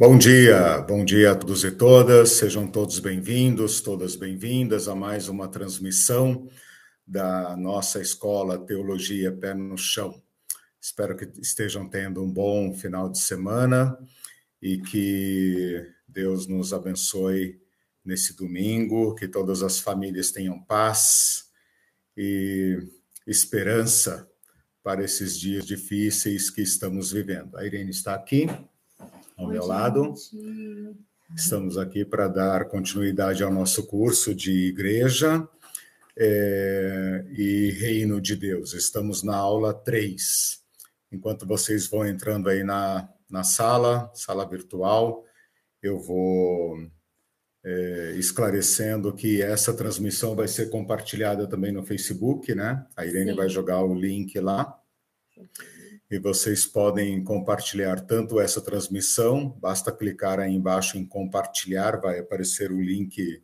Bom dia, bom dia a todos e todas, sejam todos bem-vindos, todas bem-vindas a mais uma transmissão da nossa escola Teologia Pé no Chão. Espero que estejam tendo um bom final de semana e que Deus nos abençoe nesse domingo, que todas as famílias tenham paz e esperança para esses dias difíceis que estamos vivendo. A Irene está aqui ao meu lado. Estamos aqui para dar continuidade ao nosso curso de igreja é, e reino de Deus. Estamos na aula 3. Enquanto vocês vão entrando aí na, na sala, sala virtual, eu vou é, esclarecendo que essa transmissão vai ser compartilhada também no Facebook, né? A Irene Sim. vai jogar o link lá. E vocês podem compartilhar tanto essa transmissão, basta clicar aí embaixo em compartilhar, vai aparecer o link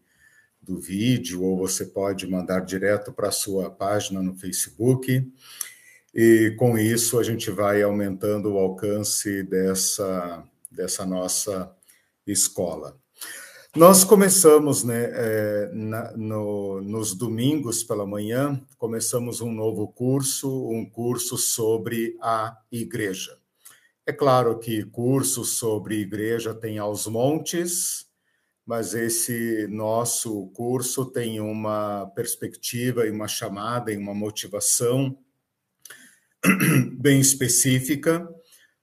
do vídeo, ou você pode mandar direto para a sua página no Facebook. E com isso a gente vai aumentando o alcance dessa, dessa nossa escola. Nós começamos, né, é, na, no, nos domingos pela manhã, começamos um novo curso, um curso sobre a igreja. É claro que cursos sobre igreja tem aos montes, mas esse nosso curso tem uma perspectiva e uma chamada e uma motivação bem específica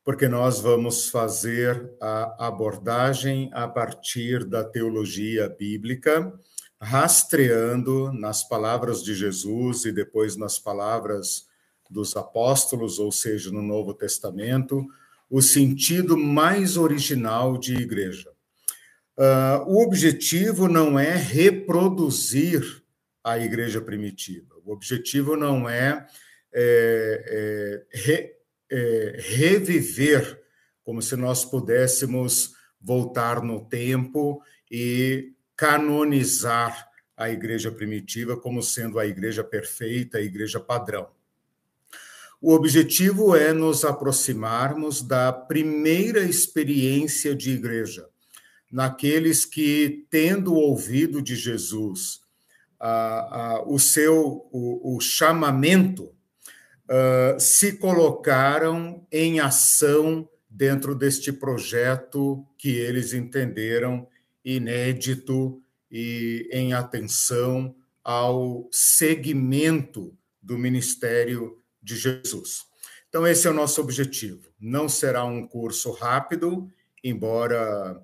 porque nós vamos fazer a abordagem a partir da teologia bíblica, rastreando nas palavras de Jesus e depois nas palavras dos apóstolos, ou seja, no Novo Testamento, o sentido mais original de igreja. Uh, o objetivo não é reproduzir a igreja primitiva, o objetivo não é, é, é re, é, reviver, como se nós pudéssemos voltar no tempo e canonizar a igreja primitiva como sendo a igreja perfeita, a igreja padrão. O objetivo é nos aproximarmos da primeira experiência de igreja, naqueles que, tendo ouvido de Jesus o seu o, o chamamento uh, se colocaram em ação dentro deste projeto que eles entenderam inédito e em atenção ao segmento do ministério de Jesus. Então, esse é o nosso objetivo. Não será um curso rápido, embora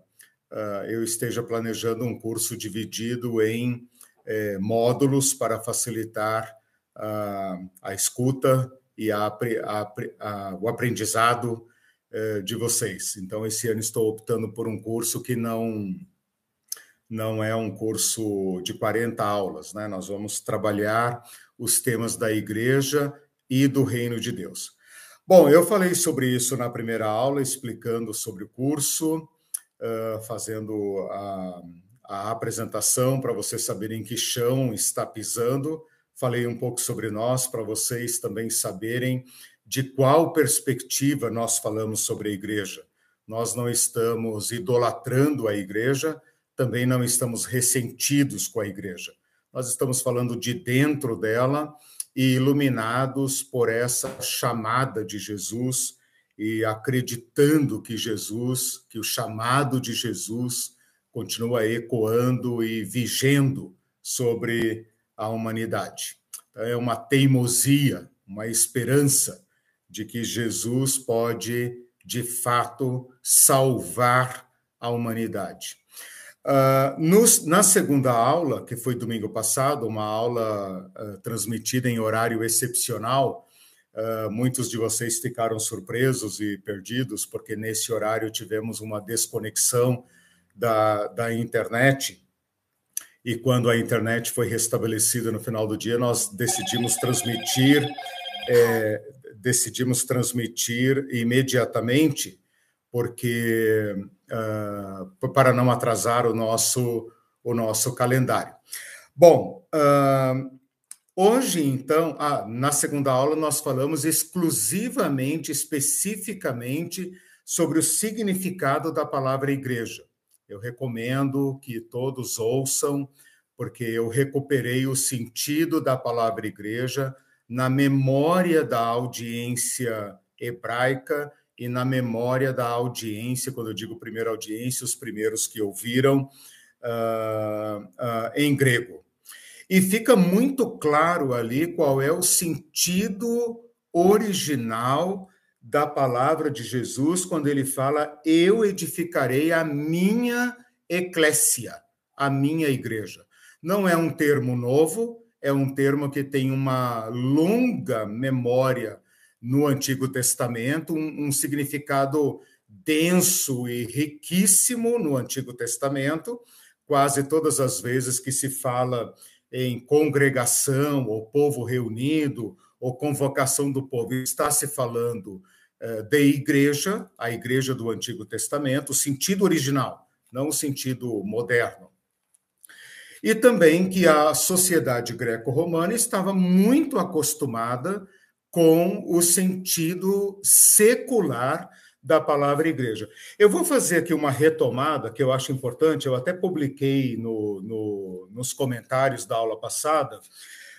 uh, eu esteja planejando um curso dividido em eh, módulos para facilitar a, a escuta e a, a, o aprendizado eh, de vocês. Então, esse ano estou optando por um curso que não não é um curso de 40 aulas, né? Nós vamos trabalhar os temas da igreja e do reino de Deus. Bom, eu falei sobre isso na primeira aula, explicando sobre o curso, uh, fazendo a, a apresentação para vocês saberem que chão está pisando falei um pouco sobre nós, para vocês também saberem de qual perspectiva nós falamos sobre a igreja. Nós não estamos idolatrando a igreja, também não estamos ressentidos com a igreja. Nós estamos falando de dentro dela e iluminados por essa chamada de Jesus e acreditando que Jesus, que o chamado de Jesus continua ecoando e vigendo sobre a humanidade. É uma teimosia, uma esperança de que Jesus pode, de fato, salvar a humanidade. Uh, na segunda aula, que foi domingo passado, uma aula uh, transmitida em horário excepcional, uh, muitos de vocês ficaram surpresos e perdidos, porque nesse horário tivemos uma desconexão da, da internet e quando a internet foi restabelecida no final do dia, nós decidimos transmitir, é, decidimos transmitir imediatamente, porque uh, para não atrasar o nosso o nosso calendário. Bom, uh, hoje então, ah, na segunda aula nós falamos exclusivamente, especificamente sobre o significado da palavra igreja. Eu recomendo que todos ouçam, porque eu recuperei o sentido da palavra igreja na memória da audiência hebraica e na memória da audiência, quando eu digo primeira audiência, os primeiros que ouviram uh, uh, em grego. E fica muito claro ali qual é o sentido original da palavra de Jesus quando ele fala: Eu edificarei a minha eclésia, a minha igreja. Não é um termo novo, é um termo que tem uma longa memória no Antigo Testamento, um, um significado denso e riquíssimo no Antigo Testamento. Quase todas as vezes que se fala em congregação, ou povo reunido, ou convocação do povo, está se falando de igreja, a igreja do Antigo Testamento, o sentido original, não o sentido moderno. E também que a sociedade greco-romana estava muito acostumada com o sentido secular da palavra igreja. Eu vou fazer aqui uma retomada que eu acho importante, eu até publiquei no, no, nos comentários da aula passada,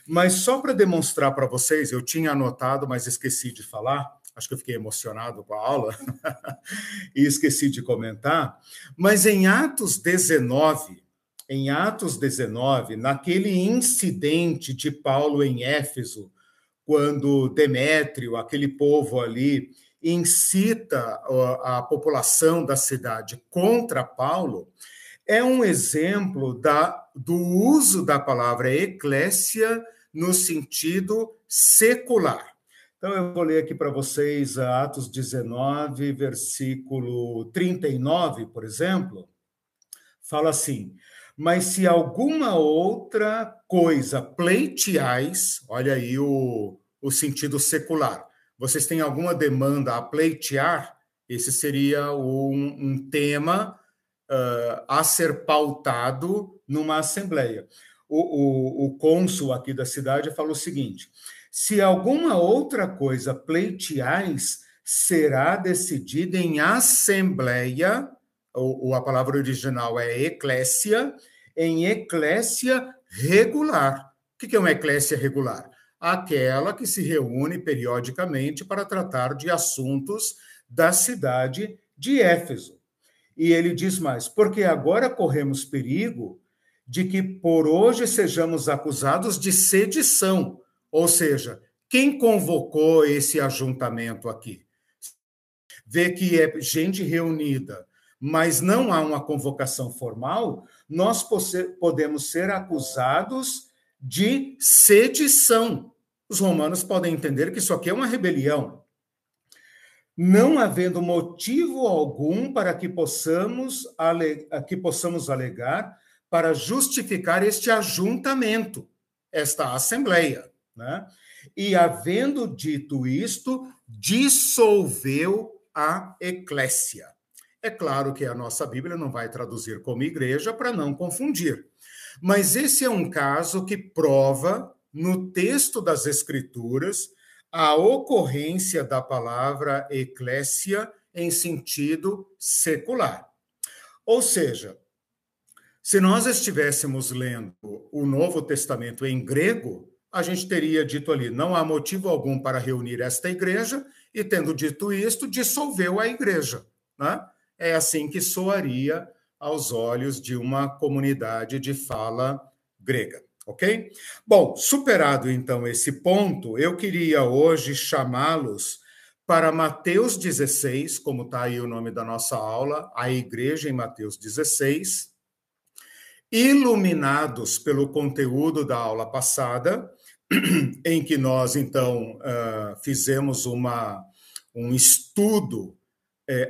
mas só para demonstrar para vocês, eu tinha anotado, mas esqueci de falar, acho que eu fiquei emocionado com a aula e esqueci de comentar, mas em Atos 19, em Atos 19, naquele incidente de Paulo em Éfeso, quando Demétrio, aquele povo ali, incita a população da cidade contra Paulo, é um exemplo da, do uso da palavra eclésia no sentido secular. Então, eu vou ler aqui para vocês Atos 19, versículo 39, por exemplo. Fala assim: Mas se alguma outra coisa pleiteais, olha aí o, o sentido secular, vocês têm alguma demanda a pleitear, esse seria um, um tema uh, a ser pautado numa assembleia. O, o, o cônsul aqui da cidade falou o seguinte: se alguma outra coisa pleiteais, será decidida em assembleia, ou, ou a palavra original é eclésia, em eclésia regular. O que é uma eclésia regular? Aquela que se reúne periodicamente para tratar de assuntos da cidade de Éfeso. E ele diz mais: porque agora corremos perigo de que por hoje sejamos acusados de sedição ou seja, quem convocou esse ajuntamento aqui? Vê que é gente reunida, mas não há uma convocação formal, nós podemos ser acusados de sedição. Os romanos podem entender que isso aqui é uma rebelião. Não havendo motivo algum para que possamos, que possamos alegar para justificar este ajuntamento, esta assembleia. Né? E, havendo dito isto, dissolveu a eclésia. É claro que a nossa Bíblia não vai traduzir como igreja para não confundir. Mas esse é um caso que prova, no texto das Escrituras, a ocorrência da palavra eclésia em sentido secular. Ou seja, se nós estivéssemos lendo o Novo Testamento em grego, a gente teria dito ali: não há motivo algum para reunir esta igreja, e tendo dito isto, dissolveu a igreja. Né? É assim que soaria aos olhos de uma comunidade de fala grega. Ok? Bom, superado então esse ponto, eu queria hoje chamá-los para Mateus 16, como está aí o nome da nossa aula, a igreja em Mateus 16, iluminados pelo conteúdo da aula passada, em que nós, então, fizemos uma, um estudo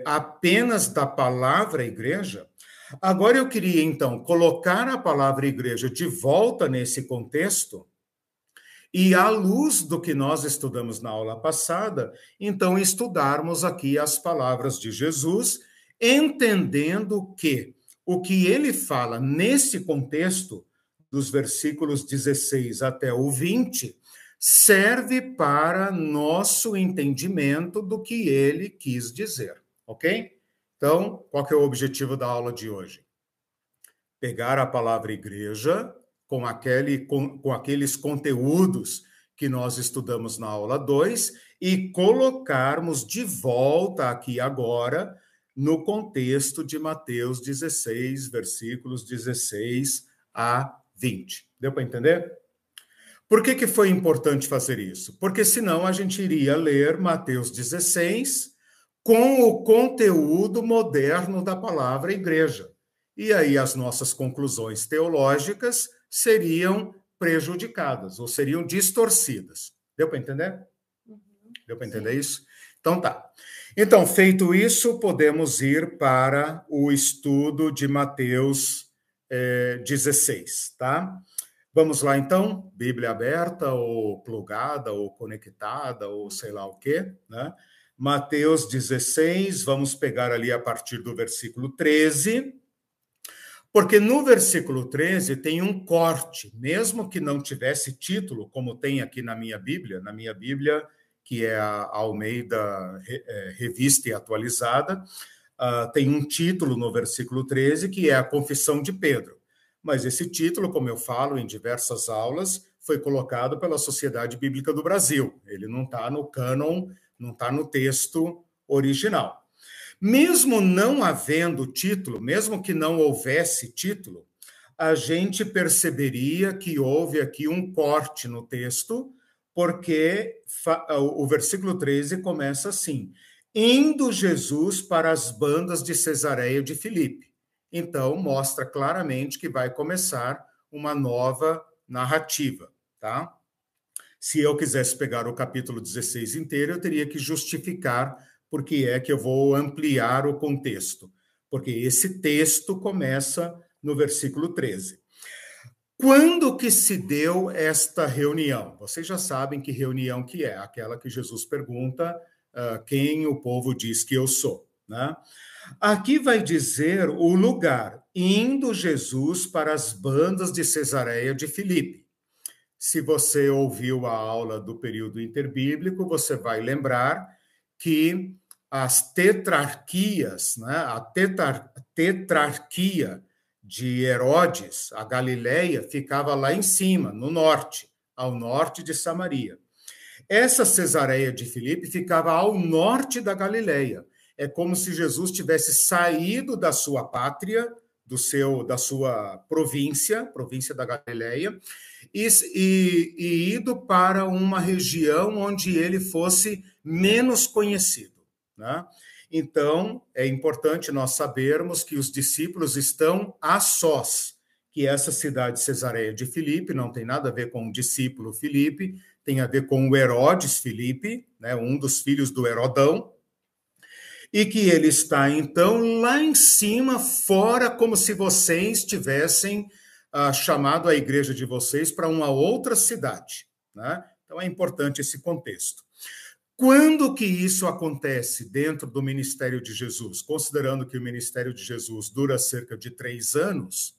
apenas da palavra igreja. Agora eu queria, então, colocar a palavra igreja de volta nesse contexto e, à luz do que nós estudamos na aula passada, então, estudarmos aqui as palavras de Jesus, entendendo que o que ele fala nesse contexto dos versículos 16 até o 20, serve para nosso entendimento do que ele quis dizer, ok? Então, qual é o objetivo da aula de hoje? Pegar a palavra igreja com, aquele, com, com aqueles conteúdos que nós estudamos na aula 2 e colocarmos de volta aqui agora no contexto de Mateus 16, versículos 16 a 20. Deu para entender? Por que, que foi importante fazer isso? Porque senão a gente iria ler Mateus 16 com o conteúdo moderno da palavra igreja. E aí as nossas conclusões teológicas seriam prejudicadas ou seriam distorcidas. Deu para entender? Uhum. Deu para entender Sim. isso? Então tá. Então, feito isso, podemos ir para o estudo de Mateus é, 16, tá? Vamos lá então, Bíblia aberta, ou plugada, ou conectada, ou sei lá o quê, né? Mateus 16, vamos pegar ali a partir do versículo 13. Porque no versículo 13 tem um corte, mesmo que não tivesse título, como tem aqui na minha Bíblia, na minha Bíblia, que é a Almeida é, Revista e Atualizada, uh, tem um título no versículo 13, que é a Confissão de Pedro. Mas esse título, como eu falo em diversas aulas, foi colocado pela Sociedade Bíblica do Brasil. Ele não está no cânon, não está no texto original. Mesmo não havendo título, mesmo que não houvesse título, a gente perceberia que houve aqui um corte no texto, porque o versículo 13 começa assim: indo Jesus para as bandas de Cesareia de Filipe. Então, mostra claramente que vai começar uma nova narrativa, tá? Se eu quisesse pegar o capítulo 16 inteiro, eu teria que justificar porque é que eu vou ampliar o contexto, porque esse texto começa no versículo 13. Quando que se deu esta reunião? Vocês já sabem que reunião que é, aquela que Jesus pergunta uh, quem o povo diz que eu sou, né? Aqui vai dizer o lugar, indo Jesus para as bandas de Cesareia de Filipe. Se você ouviu a aula do período interbíblico, você vai lembrar que as tetrarquias, né, a tetrar, tetrarquia de Herodes, a Galileia, ficava lá em cima, no norte, ao norte de Samaria. Essa Cesareia de Filipe ficava ao norte da Galileia. É como se Jesus tivesse saído da sua pátria, do seu, da sua província, província da Galileia, e, e, e ido para uma região onde ele fosse menos conhecido. Né? Então, é importante nós sabermos que os discípulos estão a sós, que essa cidade Cesareia de Filipe não tem nada a ver com o discípulo Filipe, tem a ver com o Herodes Filipe, né, um dos filhos do Herodão, e que ele está, então, lá em cima, fora, como se vocês tivessem ah, chamado a igreja de vocês para uma outra cidade. Né? Então, é importante esse contexto. Quando que isso acontece dentro do ministério de Jesus? Considerando que o ministério de Jesus dura cerca de três anos,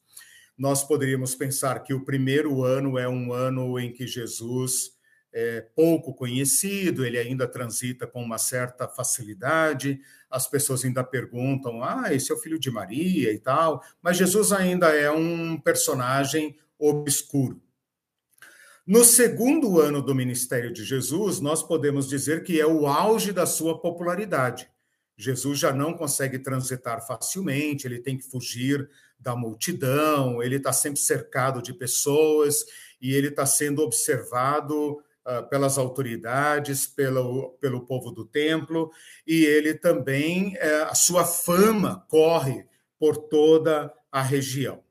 nós poderíamos pensar que o primeiro ano é um ano em que Jesus é pouco conhecido, ele ainda transita com uma certa facilidade, as pessoas ainda perguntam: ah, esse é o filho de Maria e tal, mas Jesus ainda é um personagem obscuro. No segundo ano do ministério de Jesus, nós podemos dizer que é o auge da sua popularidade. Jesus já não consegue transitar facilmente, ele tem que fugir da multidão, ele está sempre cercado de pessoas e ele está sendo observado uh, pelas autoridades, pelo, pelo povo do templo, e ele também, uh, a sua fama corre por toda a região.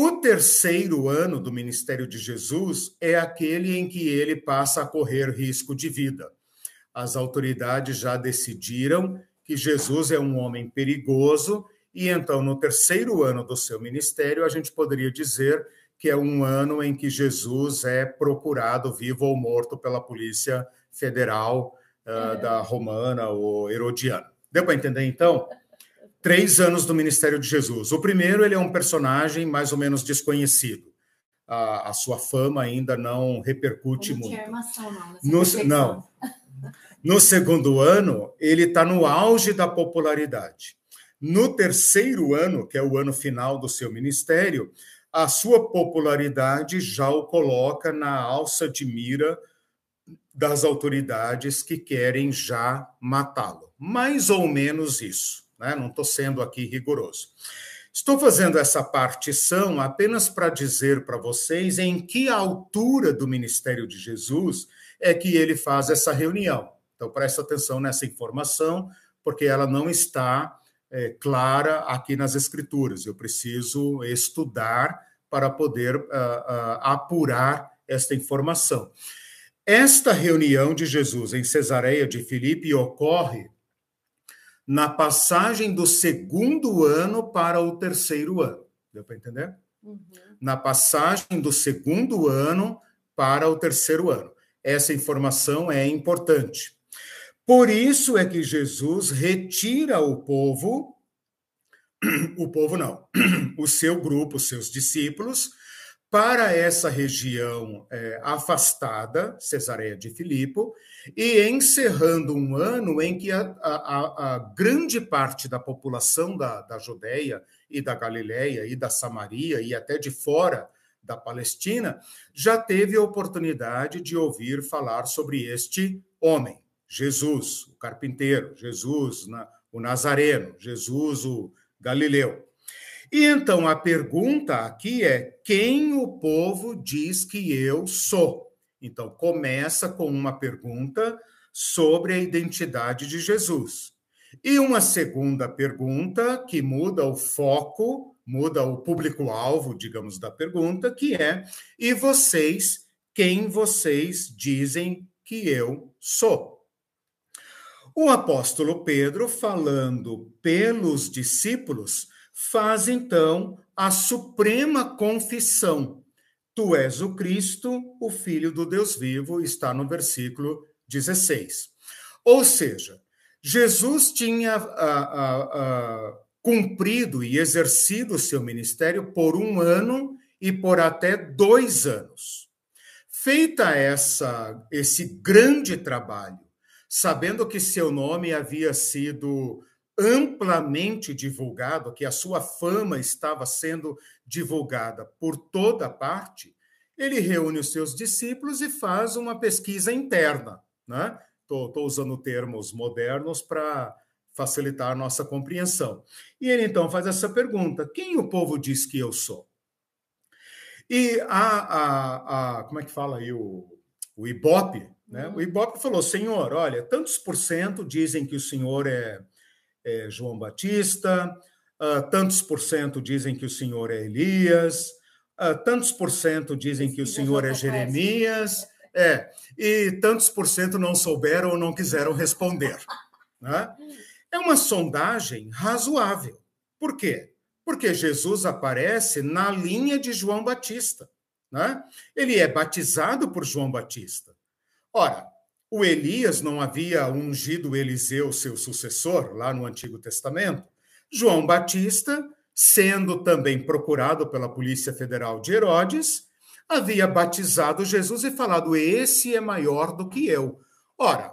O terceiro ano do ministério de Jesus é aquele em que ele passa a correr risco de vida. As autoridades já decidiram que Jesus é um homem perigoso, e então, no terceiro ano do seu ministério, a gente poderia dizer que é um ano em que Jesus é procurado, vivo ou morto, pela Polícia Federal uh, da Romana ou Herodiana. Deu para entender, então? Três anos do ministério de Jesus. O primeiro, ele é um personagem mais ou menos desconhecido. A, a sua fama ainda não repercute não muito. Armação, não, no, não. No segundo ano, ele está no auge da popularidade. No terceiro ano, que é o ano final do seu ministério, a sua popularidade já o coloca na alça de mira das autoridades que querem já matá-lo. Mais ou menos isso, né? não estou sendo aqui rigoroso. Estou fazendo essa partição apenas para dizer para vocês em que altura do ministério de Jesus é que ele faz essa reunião. Então, preste atenção nessa informação, porque ela não está é, clara aqui nas Escrituras. Eu preciso estudar para poder uh, uh, apurar esta informação. Esta reunião de Jesus em Cesareia de Filipe ocorre na passagem do segundo ano para o terceiro ano. Deu para entender? Uhum. Na passagem do segundo ano para o terceiro ano. Essa informação é importante. Por isso é que Jesus retira o povo, o povo não, o seu grupo, os seus discípulos, para essa região é, afastada, Cesareia de Filipo, e encerrando um ano em que a, a, a grande parte da população da, da Judéia e da Galiléia e da Samaria e até de fora da Palestina já teve a oportunidade de ouvir falar sobre este homem. Jesus, o carpinteiro, Jesus, o Nazareno, Jesus, o Galileu. E então a pergunta aqui é: quem o povo diz que eu sou? Então começa com uma pergunta sobre a identidade de Jesus. E uma segunda pergunta que muda o foco, muda o público-alvo, digamos, da pergunta, que é: e vocês, quem vocês dizem que eu sou? O apóstolo Pedro, falando pelos discípulos, faz então a suprema confissão. Tu és o Cristo, o Filho do Deus vivo, está no versículo 16. Ou seja, Jesus tinha a, a, a, cumprido e exercido o seu ministério por um ano e por até dois anos. Feita essa, esse grande trabalho, sabendo que seu nome havia sido amplamente divulgado, que a sua fama estava sendo divulgada por toda parte, ele reúne os seus discípulos e faz uma pesquisa interna. Estou né? usando termos modernos para facilitar a nossa compreensão. E ele então faz essa pergunta: quem o povo diz que eu sou? E a, a, a como é que fala aí o, o Ibope, né? Uhum. O Ibope falou: Senhor, olha, tantos por cento dizem que o Senhor é, é João Batista, uh, tantos por cento dizem que o Senhor é Elias, uh, tantos por cento dizem que o Senhor é Jeremias, é, e tantos por cento não souberam ou não quiseram responder. Né? É uma sondagem razoável. Por quê? Porque Jesus aparece na linha de João Batista. Né? Ele é batizado por João Batista. Ora, o Elias não havia ungido Eliseu, seu sucessor, lá no Antigo Testamento. João Batista, sendo também procurado pela Polícia Federal de Herodes, havia batizado Jesus e falado: Esse é maior do que eu. Ora,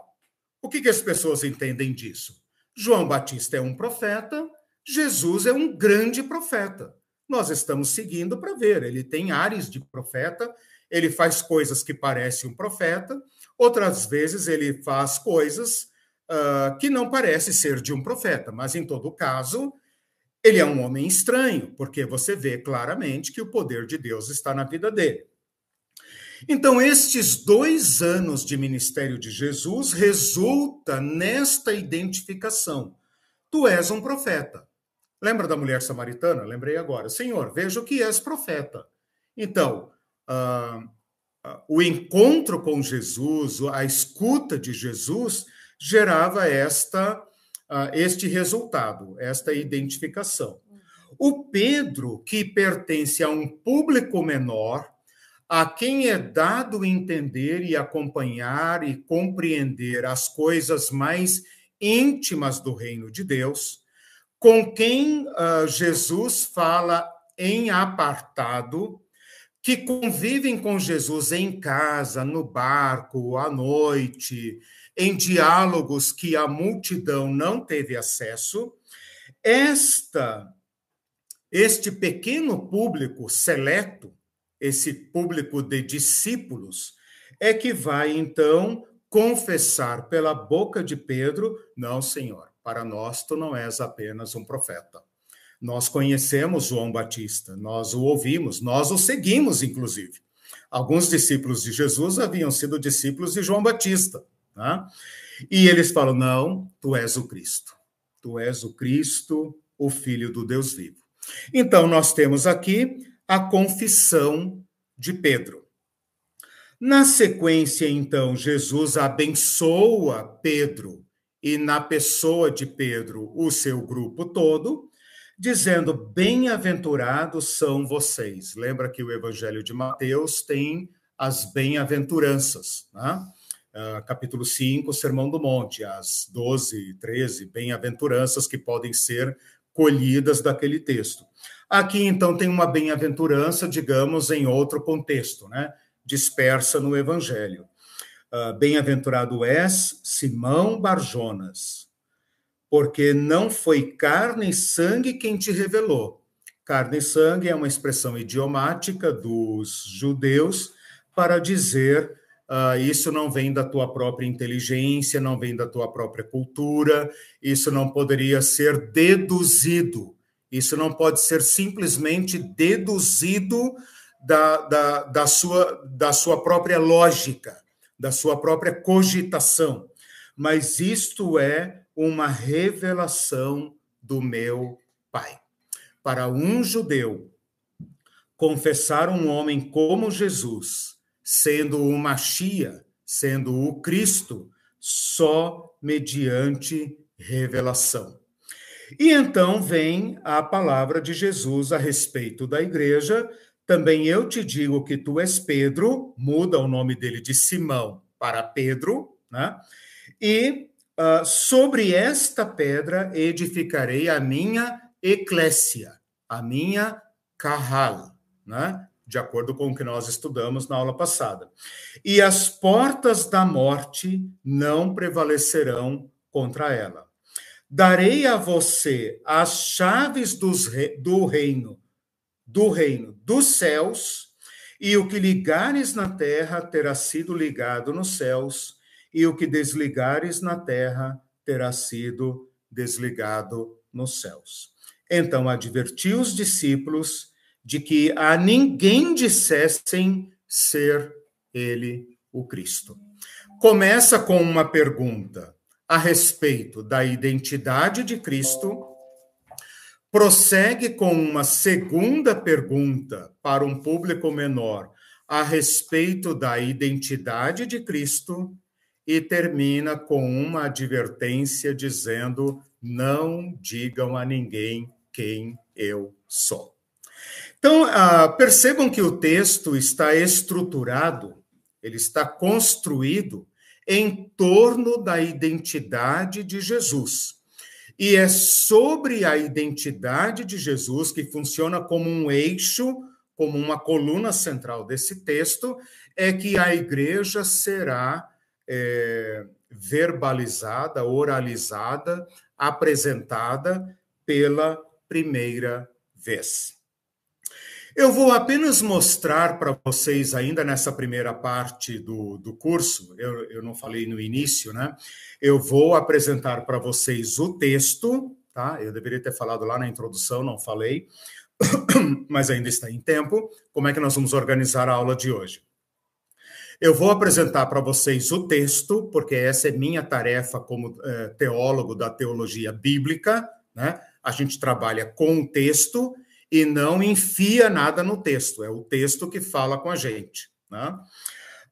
o que, que as pessoas entendem disso? João Batista é um profeta, Jesus é um grande profeta. Nós estamos seguindo para ver. Ele tem ares de profeta, ele faz coisas que parecem um profeta, Outras vezes ele faz coisas uh, que não parece ser de um profeta, mas em todo caso, ele é um homem estranho, porque você vê claramente que o poder de Deus está na vida dele. Então, estes dois anos de ministério de Jesus resulta nesta identificação. Tu és um profeta. Lembra da mulher samaritana? Lembrei agora. Senhor, vejo que és profeta. Então, uh, o encontro com Jesus, a escuta de Jesus, gerava esta, este resultado, esta identificação. O Pedro, que pertence a um público menor, a quem é dado entender e acompanhar e compreender as coisas mais íntimas do reino de Deus, com quem uh, Jesus fala em apartado, que convivem com Jesus em casa, no barco, à noite, em diálogos que a multidão não teve acesso. Esta este pequeno público seleto, esse público de discípulos, é que vai então confessar pela boca de Pedro: Não, Senhor, para nós tu não és apenas um profeta. Nós conhecemos João Batista, nós o ouvimos, nós o seguimos, inclusive. Alguns discípulos de Jesus haviam sido discípulos de João Batista. Tá? E eles falam: Não, tu és o Cristo. Tu és o Cristo, o Filho do Deus vivo. Então, nós temos aqui a confissão de Pedro. Na sequência, então, Jesus abençoa Pedro e, na pessoa de Pedro, o seu grupo todo, dizendo: Bem-aventurados são vocês. Lembra que o Evangelho de Mateus tem as bem-aventuranças, né? Uh, capítulo 5, Sermão do Monte, as 12, 13 bem-aventuranças que podem ser colhidas daquele texto. Aqui, então, tem uma bem-aventurança, digamos, em outro contexto, né? dispersa no Evangelho. Uh, Bem-aventurado és Simão Barjonas, porque não foi carne e sangue quem te revelou. Carne e sangue é uma expressão idiomática dos judeus para dizer Uh, isso não vem da tua própria inteligência, não vem da tua própria cultura, isso não poderia ser deduzido, isso não pode ser simplesmente deduzido da, da, da, sua, da sua própria lógica, da sua própria cogitação, mas isto é uma revelação do meu Pai. Para um judeu, confessar um homem como Jesus sendo o Machia, sendo o Cristo, só mediante revelação. E então vem a palavra de Jesus a respeito da igreja. Também eu te digo que tu és Pedro, muda o nome dele de Simão para Pedro, né? E uh, sobre esta pedra edificarei a minha eclésia, a minha carral, né? de acordo com o que nós estudamos na aula passada. E as portas da morte não prevalecerão contra ela. Darei a você as chaves dos, do reino, do reino dos céus, e o que ligares na terra terá sido ligado nos céus, e o que desligares na terra terá sido desligado nos céus. Então adverti os discípulos de que a ninguém dissessem ser ele o Cristo. Começa com uma pergunta a respeito da identidade de Cristo, prossegue com uma segunda pergunta para um público menor a respeito da identidade de Cristo e termina com uma advertência dizendo: não digam a ninguém quem eu sou. Então, ah, percebam que o texto está estruturado, ele está construído em torno da identidade de Jesus. E é sobre a identidade de Jesus, que funciona como um eixo, como uma coluna central desse texto, é que a igreja será é, verbalizada, oralizada, apresentada pela primeira vez. Eu vou apenas mostrar para vocês, ainda nessa primeira parte do, do curso, eu, eu não falei no início, né? Eu vou apresentar para vocês o texto, tá? Eu deveria ter falado lá na introdução, não falei, mas ainda está em tempo. Como é que nós vamos organizar a aula de hoje? Eu vou apresentar para vocês o texto, porque essa é minha tarefa como é, teólogo da teologia bíblica, né? A gente trabalha com o texto e não enfia nada no texto, é o texto que fala com a gente. Né?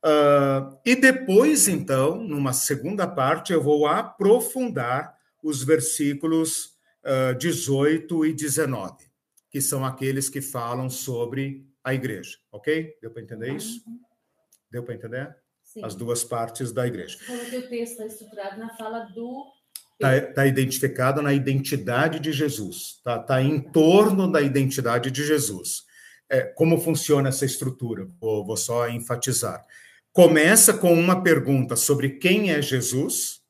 Uh, e depois, então, numa segunda parte, eu vou aprofundar os versículos uh, 18 e 19, que são aqueles que falam sobre a igreja, ok? Deu para entender isso? Uhum. Deu para entender? Sim. As duas partes da igreja. Como que o texto está estruturado na fala do está tá identificado na identidade de Jesus, está tá em torno da identidade de Jesus. É, como funciona essa estrutura? Vou, vou só enfatizar. Começa com uma pergunta sobre quem é Jesus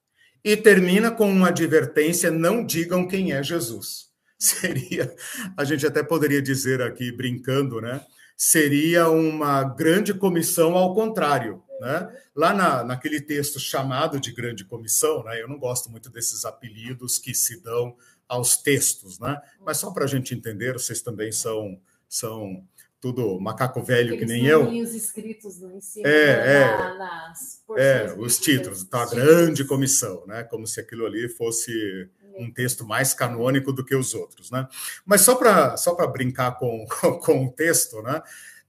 e termina com uma advertência: não digam quem é Jesus. Seria, a gente até poderia dizer aqui, brincando, né? Seria uma grande comissão ao contrário. Né? Lá na, naquele texto chamado de grande comissão, né? eu não gosto muito desses apelidos que se dão aos textos, né? mas só para a gente entender, vocês também são, são tudo macaco velho Aqueles que nem eu. Os escritos no ensino, é, é, nas é, os títulos, a grande comissão, né? Como se aquilo ali fosse um texto mais canônico do que os outros, né? Mas só para só para brincar com, com, o texto, né?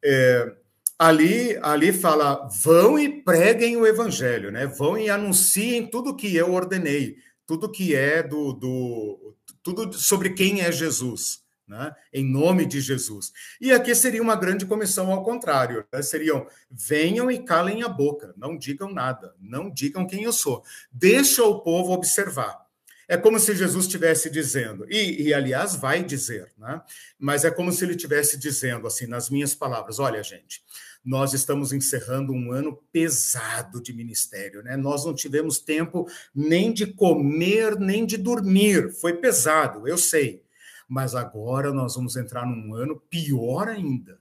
É, ali ali fala vão e preguem o evangelho, né? Vão e anunciem tudo que eu ordenei, tudo que é do, do tudo sobre quem é Jesus né? em nome de Jesus. E aqui seria uma grande comissão ao contrário, né? seriam venham e calem a boca, não digam nada, não digam quem eu sou, deixa o povo observar. É como se Jesus estivesse dizendo, e, e, aliás vai dizer, né? mas é como se ele estivesse dizendo, assim, nas minhas palavras: olha, gente, nós estamos encerrando um ano pesado de ministério, né? Nós não tivemos tempo nem de comer, nem de dormir, foi pesado, eu sei mas agora nós vamos entrar num ano pior ainda.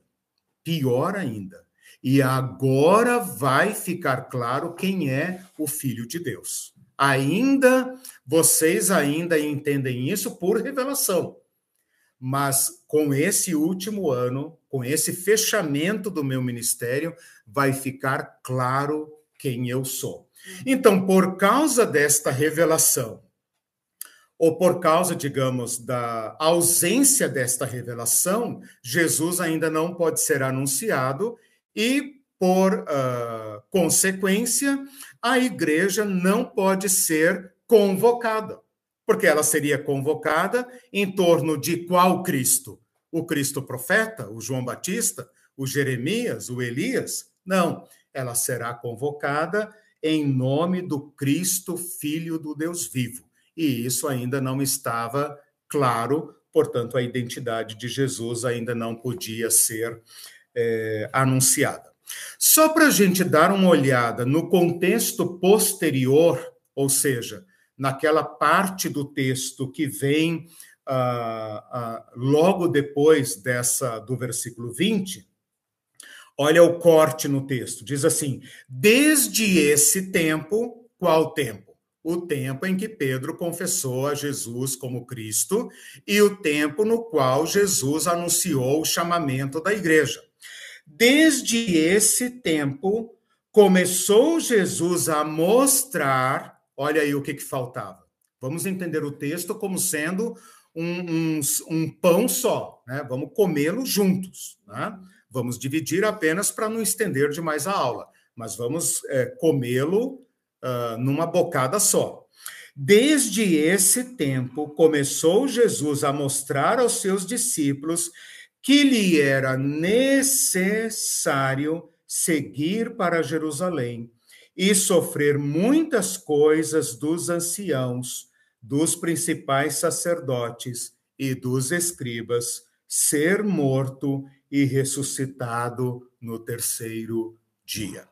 Pior ainda. E agora vai ficar claro quem é o filho de Deus. Ainda vocês ainda entendem isso por revelação. Mas com esse último ano, com esse fechamento do meu ministério, vai ficar claro quem eu sou. Então, por causa desta revelação, ou por causa, digamos, da ausência desta revelação, Jesus ainda não pode ser anunciado e, por uh, consequência, a igreja não pode ser convocada, porque ela seria convocada em torno de qual Cristo? O Cristo profeta, o João Batista, o Jeremias, o Elias? Não, ela será convocada em nome do Cristo, Filho do Deus vivo e isso ainda não estava claro, portanto, a identidade de Jesus ainda não podia ser é, anunciada. Só para a gente dar uma olhada no contexto posterior, ou seja, naquela parte do texto que vem ah, ah, logo depois dessa do versículo 20, olha o corte no texto, diz assim: desde esse tempo, qual tempo? o tempo em que Pedro confessou a Jesus como Cristo e o tempo no qual Jesus anunciou o chamamento da igreja. Desde esse tempo, começou Jesus a mostrar, olha aí o que, que faltava. Vamos entender o texto como sendo um, um, um pão só, né? Vamos comê-lo juntos, né? Vamos dividir apenas para não estender demais a aula, mas vamos é, comê-lo uh, numa bocada só. Desde esse tempo, começou Jesus a mostrar aos seus discípulos que lhe era necessário seguir para Jerusalém e sofrer muitas coisas dos anciãos, dos principais sacerdotes e dos escribas, ser morto e ressuscitado no terceiro dia.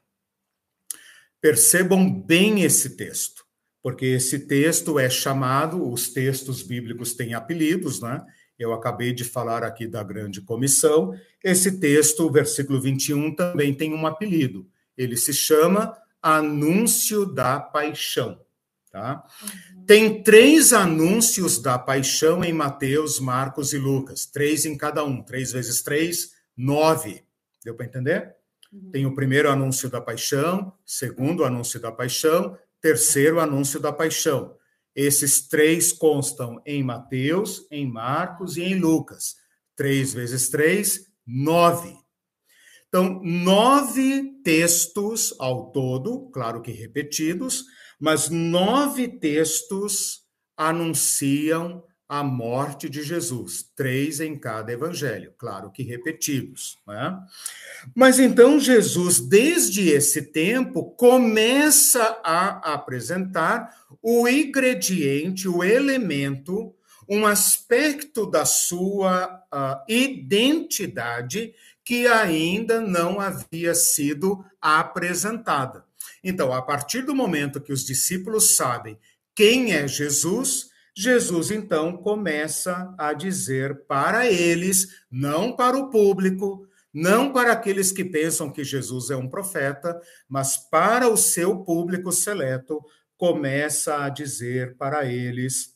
Percebam bem esse texto, porque esse texto é chamado, os textos bíblicos têm apelidos, né? Eu acabei de falar aqui da grande comissão. Esse texto, o versículo 21, também tem um apelido. Ele se chama Anúncio da Paixão. Tá? Uhum. Tem três anúncios da paixão em Mateus, Marcos e Lucas. Três em cada um. Três vezes três, nove. Deu para entender? Uhum. Tem o primeiro anúncio da paixão, segundo anúncio da paixão, terceiro anúncio da paixão. Esses três constam em Mateus, em Marcos e em Lucas. Três vezes três, nove. Então, nove textos ao todo, claro que repetidos, mas nove textos anunciam a morte de Jesus, três em cada evangelho, claro que repetidos. Né? Mas então Jesus, desde esse tempo, começa a apresentar o ingrediente, o elemento, um aspecto da sua uh, identidade que ainda não havia sido apresentada. Então, a partir do momento que os discípulos sabem quem é Jesus, Jesus então começa a dizer para eles, não para o público, não para aqueles que pensam que Jesus é um profeta, mas para o seu público seleto, começa a dizer para eles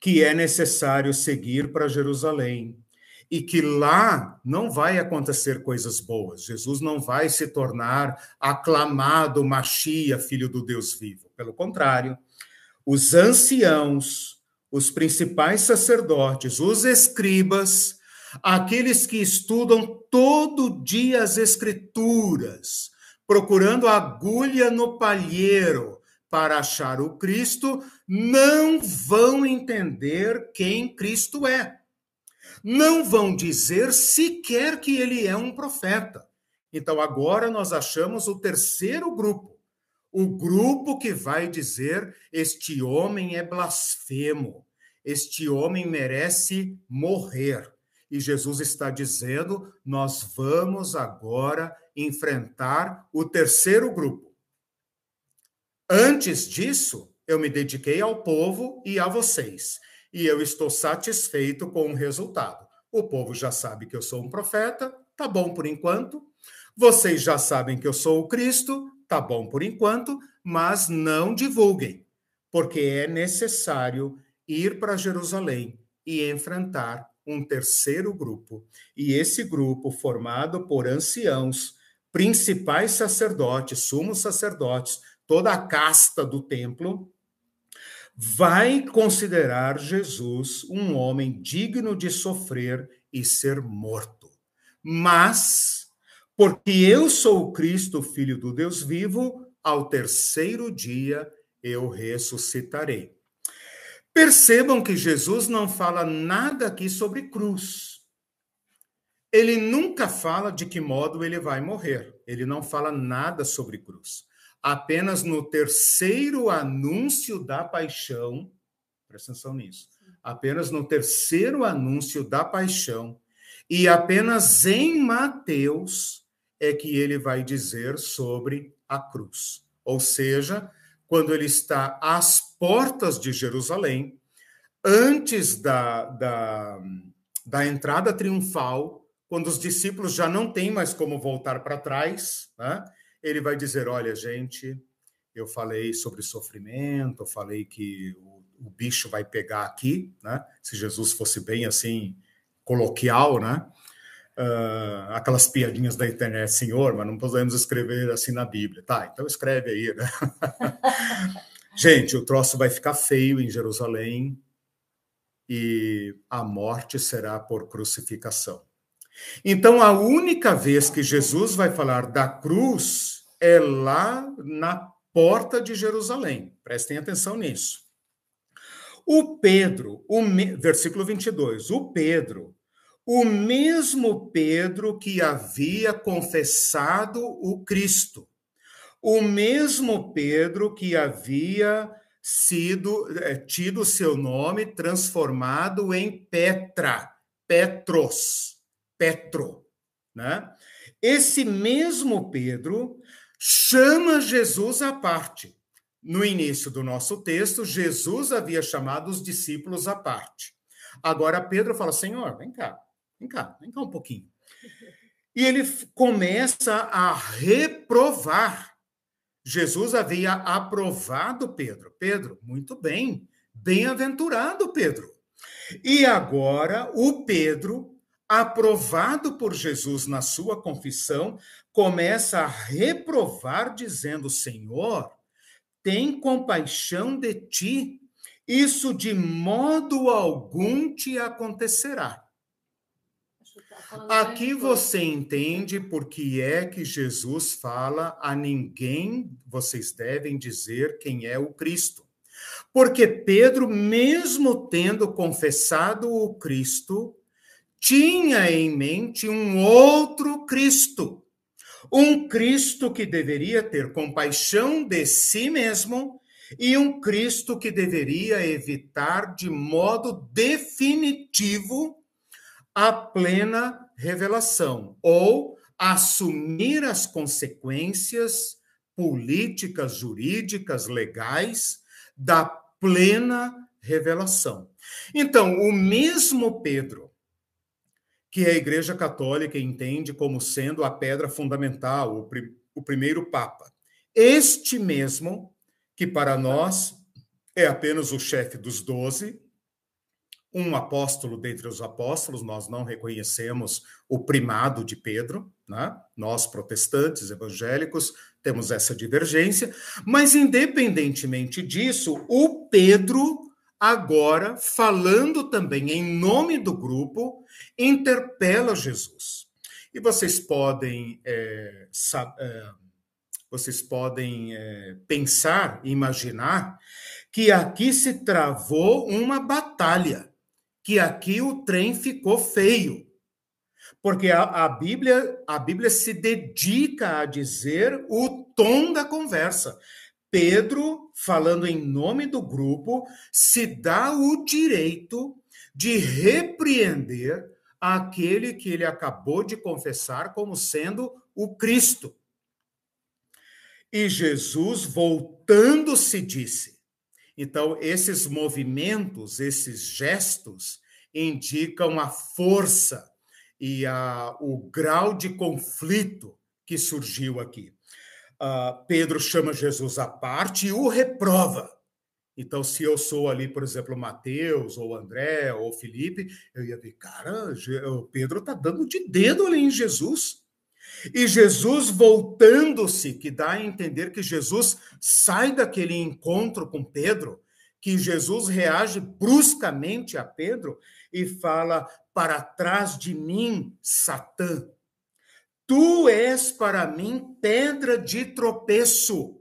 que é necessário seguir para Jerusalém e que lá não vai acontecer coisas boas. Jesus não vai se tornar aclamado Machia, filho do Deus vivo. Pelo contrário, os anciãos, os principais sacerdotes, os escribas, aqueles que estudam todo dia as escrituras, procurando agulha no palheiro para achar o Cristo, não vão entender quem Cristo é. Não vão dizer sequer que ele é um profeta. Então agora nós achamos o terceiro grupo o grupo que vai dizer: este homem é blasfemo, este homem merece morrer. E Jesus está dizendo: nós vamos agora enfrentar o terceiro grupo. Antes disso, eu me dediquei ao povo e a vocês, e eu estou satisfeito com o resultado. O povo já sabe que eu sou um profeta, tá bom por enquanto. Vocês já sabem que eu sou o Cristo, tá bom por enquanto, mas não divulguem, porque é necessário ir para Jerusalém e enfrentar um terceiro grupo. E esse grupo, formado por anciãos, principais sacerdotes, sumos sacerdotes, toda a casta do templo, vai considerar Jesus um homem digno de sofrer e ser morto. Mas porque eu sou o Cristo, filho do Deus vivo, ao terceiro dia eu ressuscitarei. Percebam que Jesus não fala nada aqui sobre cruz. Ele nunca fala de que modo ele vai morrer. Ele não fala nada sobre cruz. Apenas no terceiro anúncio da paixão, presta atenção nisso. Apenas no terceiro anúncio da paixão e apenas em Mateus é que ele vai dizer sobre a cruz. Ou seja, quando ele está às portas de Jerusalém, antes da, da, da entrada triunfal, quando os discípulos já não têm mais como voltar para trás, né? Ele vai dizer: Olha, gente, eu falei sobre sofrimento, eu falei que o, o bicho vai pegar aqui, né? se Jesus fosse bem assim, coloquial, né? uh, aquelas piadinhas da internet, senhor, mas não podemos escrever assim na Bíblia. Tá, então escreve aí, né? Gente, o troço vai ficar feio em Jerusalém e a morte será por crucificação. Então, a única vez que Jesus vai falar da cruz é lá na porta de Jerusalém. Prestem atenção nisso. O Pedro, o versículo 22, o Pedro o mesmo Pedro que havia confessado o Cristo, o mesmo Pedro que havia sido é, tido seu nome transformado em Petra, Petros, Petro, né? Esse mesmo Pedro chama Jesus à parte. No início do nosso texto, Jesus havia chamado os discípulos à parte. Agora Pedro fala: Senhor, vem cá, Vem cá, vem cá um pouquinho. E ele começa a reprovar. Jesus havia aprovado Pedro. Pedro, muito bem, bem-aventurado Pedro. E agora o Pedro, aprovado por Jesus na sua confissão, começa a reprovar, dizendo: Senhor, tem compaixão de ti, isso de modo algum te acontecerá. Aqui você entende por que é que Jesus fala a ninguém vocês devem dizer quem é o Cristo. Porque Pedro, mesmo tendo confessado o Cristo, tinha em mente um outro Cristo. Um Cristo que deveria ter compaixão de si mesmo e um Cristo que deveria evitar de modo definitivo a plena revelação, ou assumir as consequências políticas, jurídicas, legais da plena revelação. Então, o mesmo Pedro, que a Igreja Católica entende como sendo a pedra fundamental, o, o primeiro Papa, este mesmo, que para nós é apenas o chefe dos doze, um apóstolo dentre os apóstolos, nós não reconhecemos o primado de Pedro, né? nós protestantes evangélicos temos essa divergência, mas independentemente disso, o Pedro, agora, falando também em nome do grupo, interpela Jesus. E vocês podem, é, é, vocês podem é, pensar, imaginar, que aqui se travou uma batalha que aqui o trem ficou feio. Porque a, a, Bíblia, a Bíblia se dedica a dizer o tom da conversa. Pedro, falando em nome do grupo, se dá o direito de repreender aquele que ele acabou de confessar como sendo o Cristo. E Jesus, voltando-se, disse: então, esses movimentos, esses gestos, indicam a força e a, o grau de conflito que surgiu aqui. Uh, Pedro chama Jesus à parte e o reprova. Então, se eu sou ali, por exemplo, Mateus, ou André, ou Felipe, eu ia ver, cara, o Pedro está dando de dedo ali em Jesus. E Jesus voltando-se, que dá a entender que Jesus sai daquele encontro com Pedro, que Jesus reage bruscamente a Pedro e fala: Para trás de mim, Satã. Tu és para mim pedra de tropeço.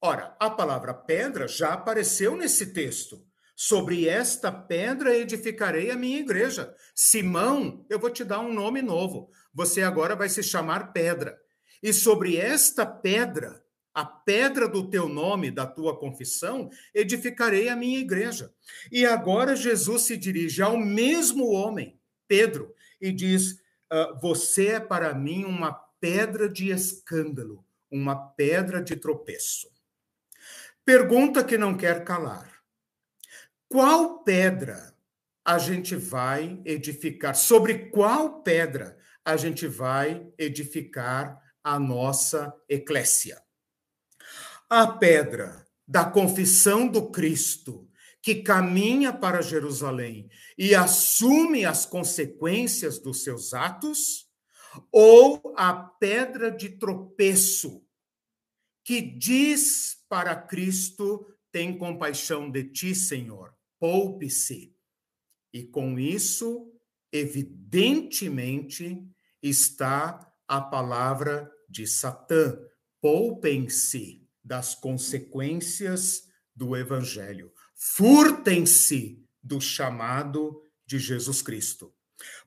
Ora, a palavra pedra já apareceu nesse texto. Sobre esta pedra edificarei a minha igreja. Simão, eu vou te dar um nome novo. Você agora vai se chamar pedra. E sobre esta pedra, a pedra do teu nome, da tua confissão, edificarei a minha igreja. E agora Jesus se dirige ao mesmo homem, Pedro, e diz: Você é para mim uma pedra de escândalo, uma pedra de tropeço. Pergunta que não quer calar. Qual pedra a gente vai edificar? Sobre qual pedra a gente vai edificar a nossa eclésia. A pedra da confissão do Cristo, que caminha para Jerusalém e assume as consequências dos seus atos, ou a pedra de tropeço, que diz para Cristo: tem compaixão de ti, Senhor, poupe-se. E com isso, evidentemente, está a palavra de Satã. Poupem-se das consequências do evangelho. Furtem-se do chamado de Jesus Cristo.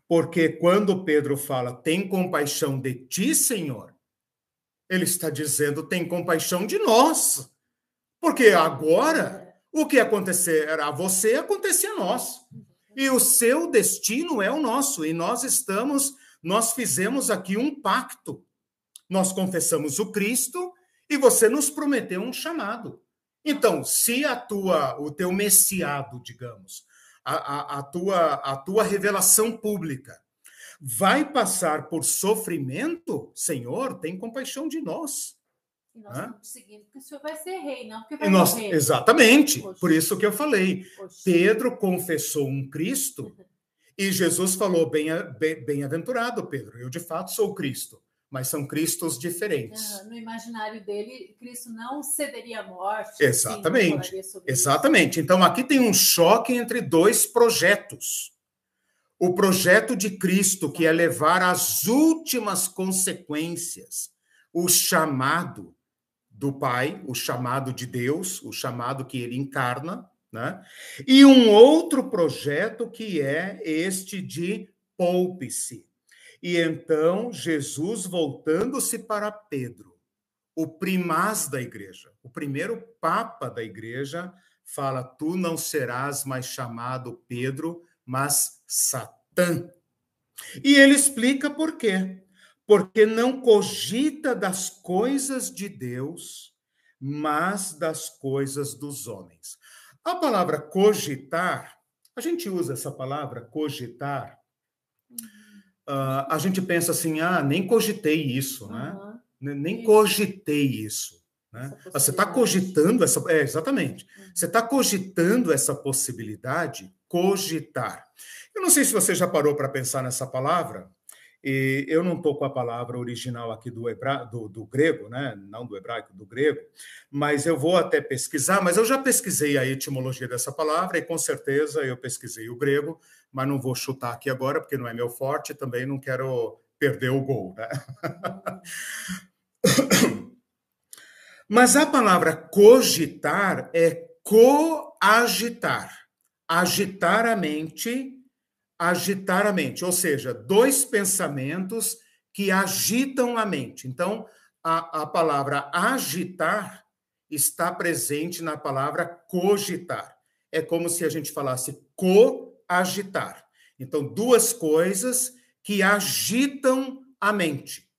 Porque quando Pedro fala, tem compaixão de ti, Senhor, ele está dizendo, tem compaixão de nós. Porque agora, o que acontecer a você, acontece a nós. E o seu destino é o nosso. E nós estamos nós fizemos aqui um pacto. Nós confessamos o Cristo e você nos prometeu um chamado. Então, se a tua, o teu messiado, digamos, a, a, a, tua, a tua revelação pública vai passar por sofrimento, Senhor, tem compaixão de nós. E nós estamos seguindo o Senhor vai ser rei, não porque vai nós, morrer. Exatamente, Poxa. por isso que eu falei. Poxa. Pedro confessou um Cristo E Jesus falou: bem-aventurado, Pedro, eu de fato sou Cristo, mas são Cristos diferentes. no imaginário dele, Cristo não cederia à morte. Exatamente. Sim, exatamente. Isso. Então aqui tem um choque entre dois projetos. O projeto de Cristo, que é levar às últimas consequências o chamado do Pai, o chamado de Deus, o chamado que ele encarna, né? E um outro projeto que é este de poupe-se. E então Jesus, voltando-se para Pedro, o primaz da igreja, o primeiro papa da igreja, fala: Tu não serás mais chamado Pedro, mas Satã. E ele explica por quê. Porque não cogita das coisas de Deus, mas das coisas dos homens. A palavra cogitar, a gente usa essa palavra cogitar, uh, a gente pensa assim, ah, nem cogitei isso, uhum. né? Nem cogitei isso. Né? Você está cogitando essa. É, exatamente. Uhum. Você está cogitando essa possibilidade, cogitar. Eu não sei se você já parou para pensar nessa palavra, e eu não estou com a palavra original aqui do, hebra... do, do, grego, né? não do hebraico, do grego, mas eu vou até pesquisar, mas eu já pesquisei a etimologia dessa palavra e com certeza eu pesquisei o grego, mas não vou chutar aqui agora, porque não é meu forte, também não quero perder o gol. Né? mas a palavra cogitar é coagitar, agitar a mente agitar a mente, ou seja, dois pensamentos que agitam a mente. Então, a, a palavra agitar está presente na palavra cogitar. É como se a gente falasse coagitar. Então, duas coisas que agitam a mente.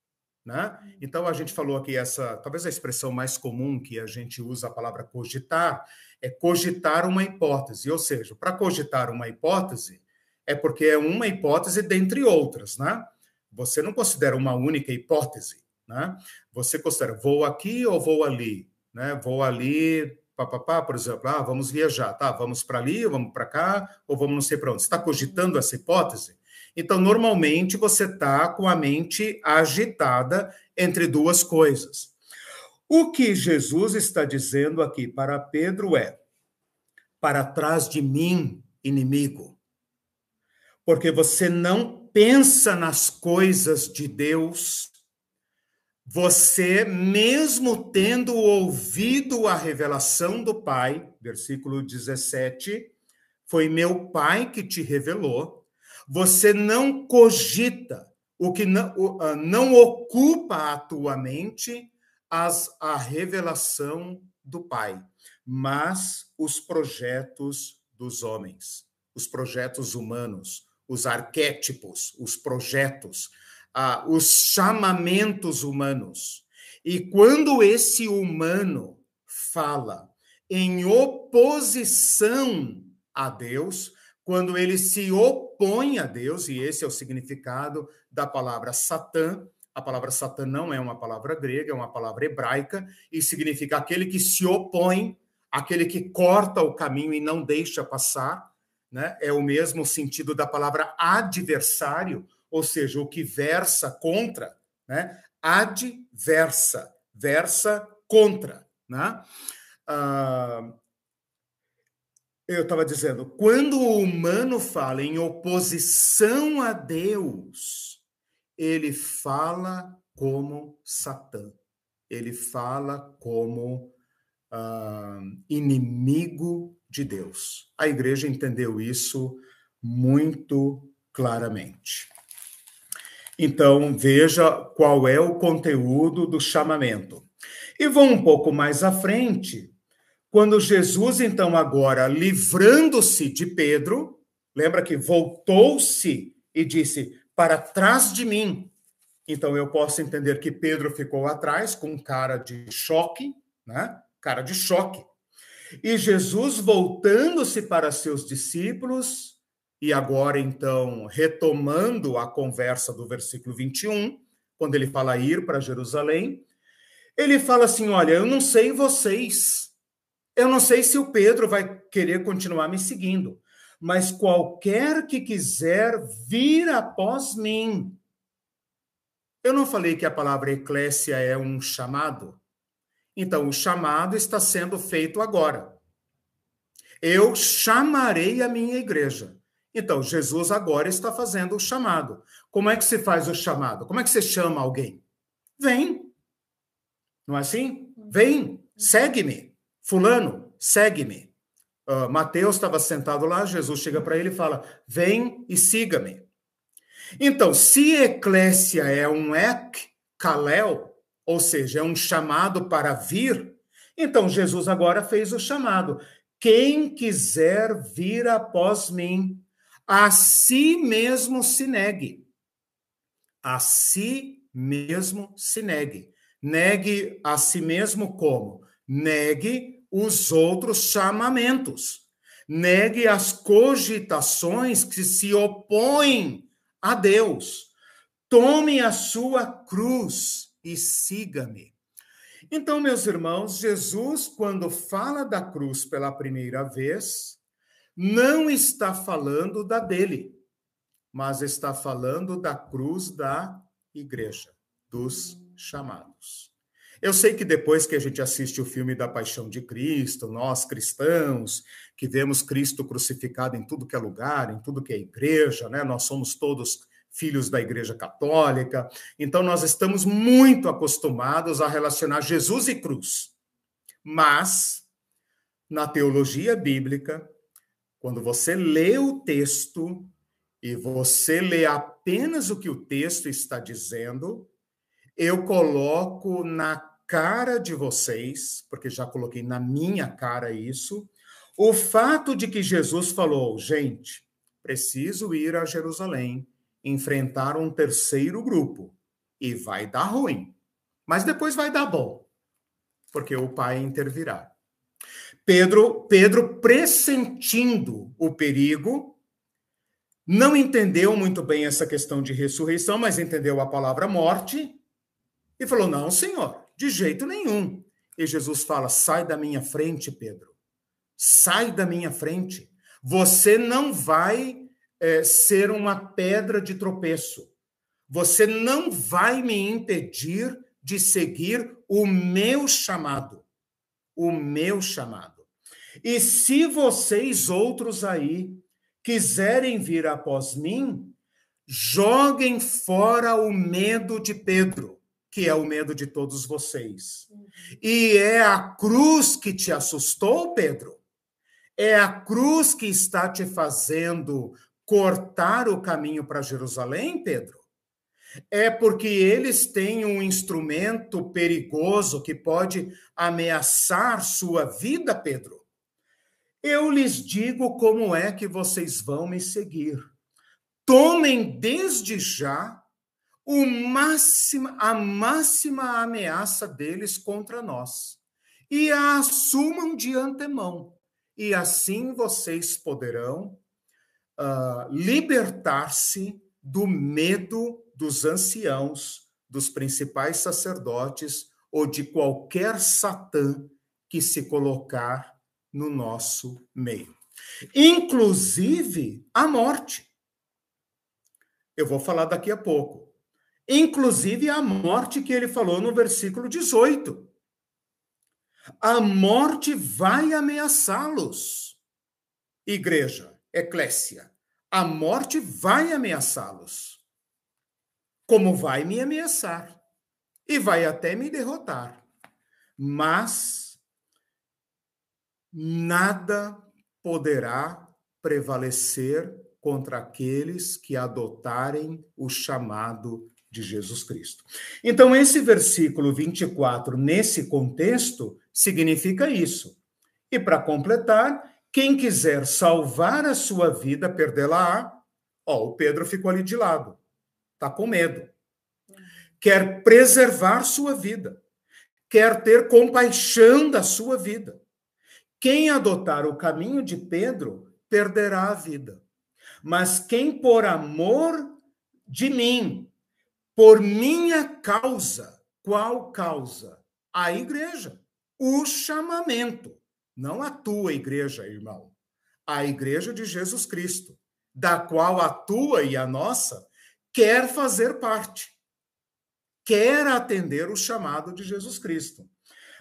Né? Então, a gente falou aqui essa, talvez a expressão mais comum que a gente usa a palavra cogitar é cogitar uma hipótese. Ou seja, para cogitar uma hipótese, é porque é uma hipótese dentre outras, né? Você não considera uma única hipótese, né? Você considera vou aqui ou vou ali, né? Vou ali, papapá, por exemplo, ah, vamos viajar, tá? Vamos para ali, vamos para cá, ou vamos não sei para onde. Você está cogitando essa hipótese? Então, normalmente você está com a mente agitada entre duas coisas. O que Jesus está dizendo aqui para Pedro é: para trás de mim, inimigo porque você não pensa nas coisas de Deus, você, mesmo tendo ouvido a revelação do Pai, versículo 17, foi meu Pai que te revelou, você não cogita, o que não, ah, não ocupa a tua mente as, a revelação do Pai, mas os projetos dos homens, os projetos humanos, os arquétipos, os projetos, ah, os chamamentos humanos. E quando esse humano fala em oposição a Deus, quando ele se opõe a Deus, e esse é o significado da palavra Satã, a palavra Satã não é uma palavra grega, é uma palavra hebraica, e significa aquele que se opõe, aquele que corta o caminho e não deixa passar, né? é o mesmo sentido da palavra adversário, ou seja, o que versa contra, né? adversa, versa contra. Né? Ah, eu estava dizendo, quando o humano fala em oposição a Deus, ele fala como Satã, ele fala como ah, inimigo de Deus. A igreja entendeu isso muito claramente. Então, veja qual é o conteúdo do chamamento. E vou um pouco mais à frente, quando Jesus, então, agora, livrando-se de Pedro, lembra que voltou-se e disse: Para trás de mim. Então, eu posso entender que Pedro ficou atrás com cara de choque, né? Cara de choque. E Jesus, voltando-se para seus discípulos, e agora então retomando a conversa do versículo 21, quando ele fala ir para Jerusalém, ele fala assim: Olha, eu não sei vocês, eu não sei se o Pedro vai querer continuar me seguindo, mas qualquer que quiser vir após mim. Eu não falei que a palavra eclésia é um chamado? Então, o chamado está sendo feito agora. Eu chamarei a minha igreja. Então, Jesus agora está fazendo o chamado. Como é que se faz o chamado? Como é que você chama alguém? Vem. Não é assim? Vem, segue-me. Fulano, segue-me. Uh, Mateus estava sentado lá, Jesus chega para ele e fala: Vem e siga-me. Então, se eclésia é um ek, kalel, ou seja, é um chamado para vir. Então Jesus agora fez o chamado. Quem quiser vir após mim, a si mesmo se negue. A si mesmo se negue. Negue a si mesmo como? Negue os outros chamamentos. Negue as cogitações que se opõem a Deus. Tome a sua cruz e siga-me. Então, meus irmãos, Jesus, quando fala da cruz pela primeira vez, não está falando da dele, mas está falando da cruz da igreja, dos chamados. Eu sei que depois que a gente assiste o filme da Paixão de Cristo, nós cristãos, que vemos Cristo crucificado em tudo que é lugar, em tudo que é igreja, né? Nós somos todos filhos da Igreja Católica. Então nós estamos muito acostumados a relacionar Jesus e cruz. Mas na teologia bíblica, quando você lê o texto e você lê apenas o que o texto está dizendo, eu coloco na cara de vocês, porque já coloquei na minha cara isso, o fato de que Jesus falou, gente, preciso ir a Jerusalém, enfrentar um terceiro grupo, e vai dar ruim, mas depois vai dar bom, porque o Pai intervirá. Pedro, Pedro pressentindo o perigo, não entendeu muito bem essa questão de ressurreição, mas entendeu a palavra morte e falou: Não, Senhor, de jeito nenhum. E Jesus fala: Sai da minha frente, Pedro. Sai da minha frente. Você não vai é, ser uma pedra de tropeço. Você não vai me impedir de seguir o meu chamado. O meu chamado. E se vocês outros aí quiserem vir após mim, joguem fora o medo de Pedro que é o medo de todos vocês. E é a cruz que te assustou, Pedro? É a cruz que está te fazendo cortar o caminho para Jerusalém, Pedro? É porque eles têm um instrumento perigoso que pode ameaçar sua vida, Pedro? Eu lhes digo como é que vocês vão me seguir. Tomem desde já o a máxima ameaça deles contra nós e a assumam de antemão. E assim vocês poderão uh, libertar-se do medo dos anciãos, dos principais sacerdotes ou de qualquer satã que se colocar no nosso meio. Inclusive a morte. Eu vou falar daqui a pouco inclusive a morte que ele falou no versículo 18. A morte vai ameaçá-los. Igreja, eclésia, a morte vai ameaçá-los. Como vai me ameaçar e vai até me derrotar. Mas nada poderá prevalecer contra aqueles que adotarem o chamado de Jesus Cristo. Então, esse versículo 24, nesse contexto, significa isso. E para completar, quem quiser salvar a sua vida, perdê-la-á. Ó, o Pedro ficou ali de lado, está com medo. Quer preservar sua vida, quer ter compaixão da sua vida. Quem adotar o caminho de Pedro, perderá a vida. Mas quem por amor de mim por minha causa. Qual causa? A igreja. O chamamento. Não a tua igreja, irmão. A igreja de Jesus Cristo, da qual a tua e a nossa quer fazer parte. Quer atender o chamado de Jesus Cristo.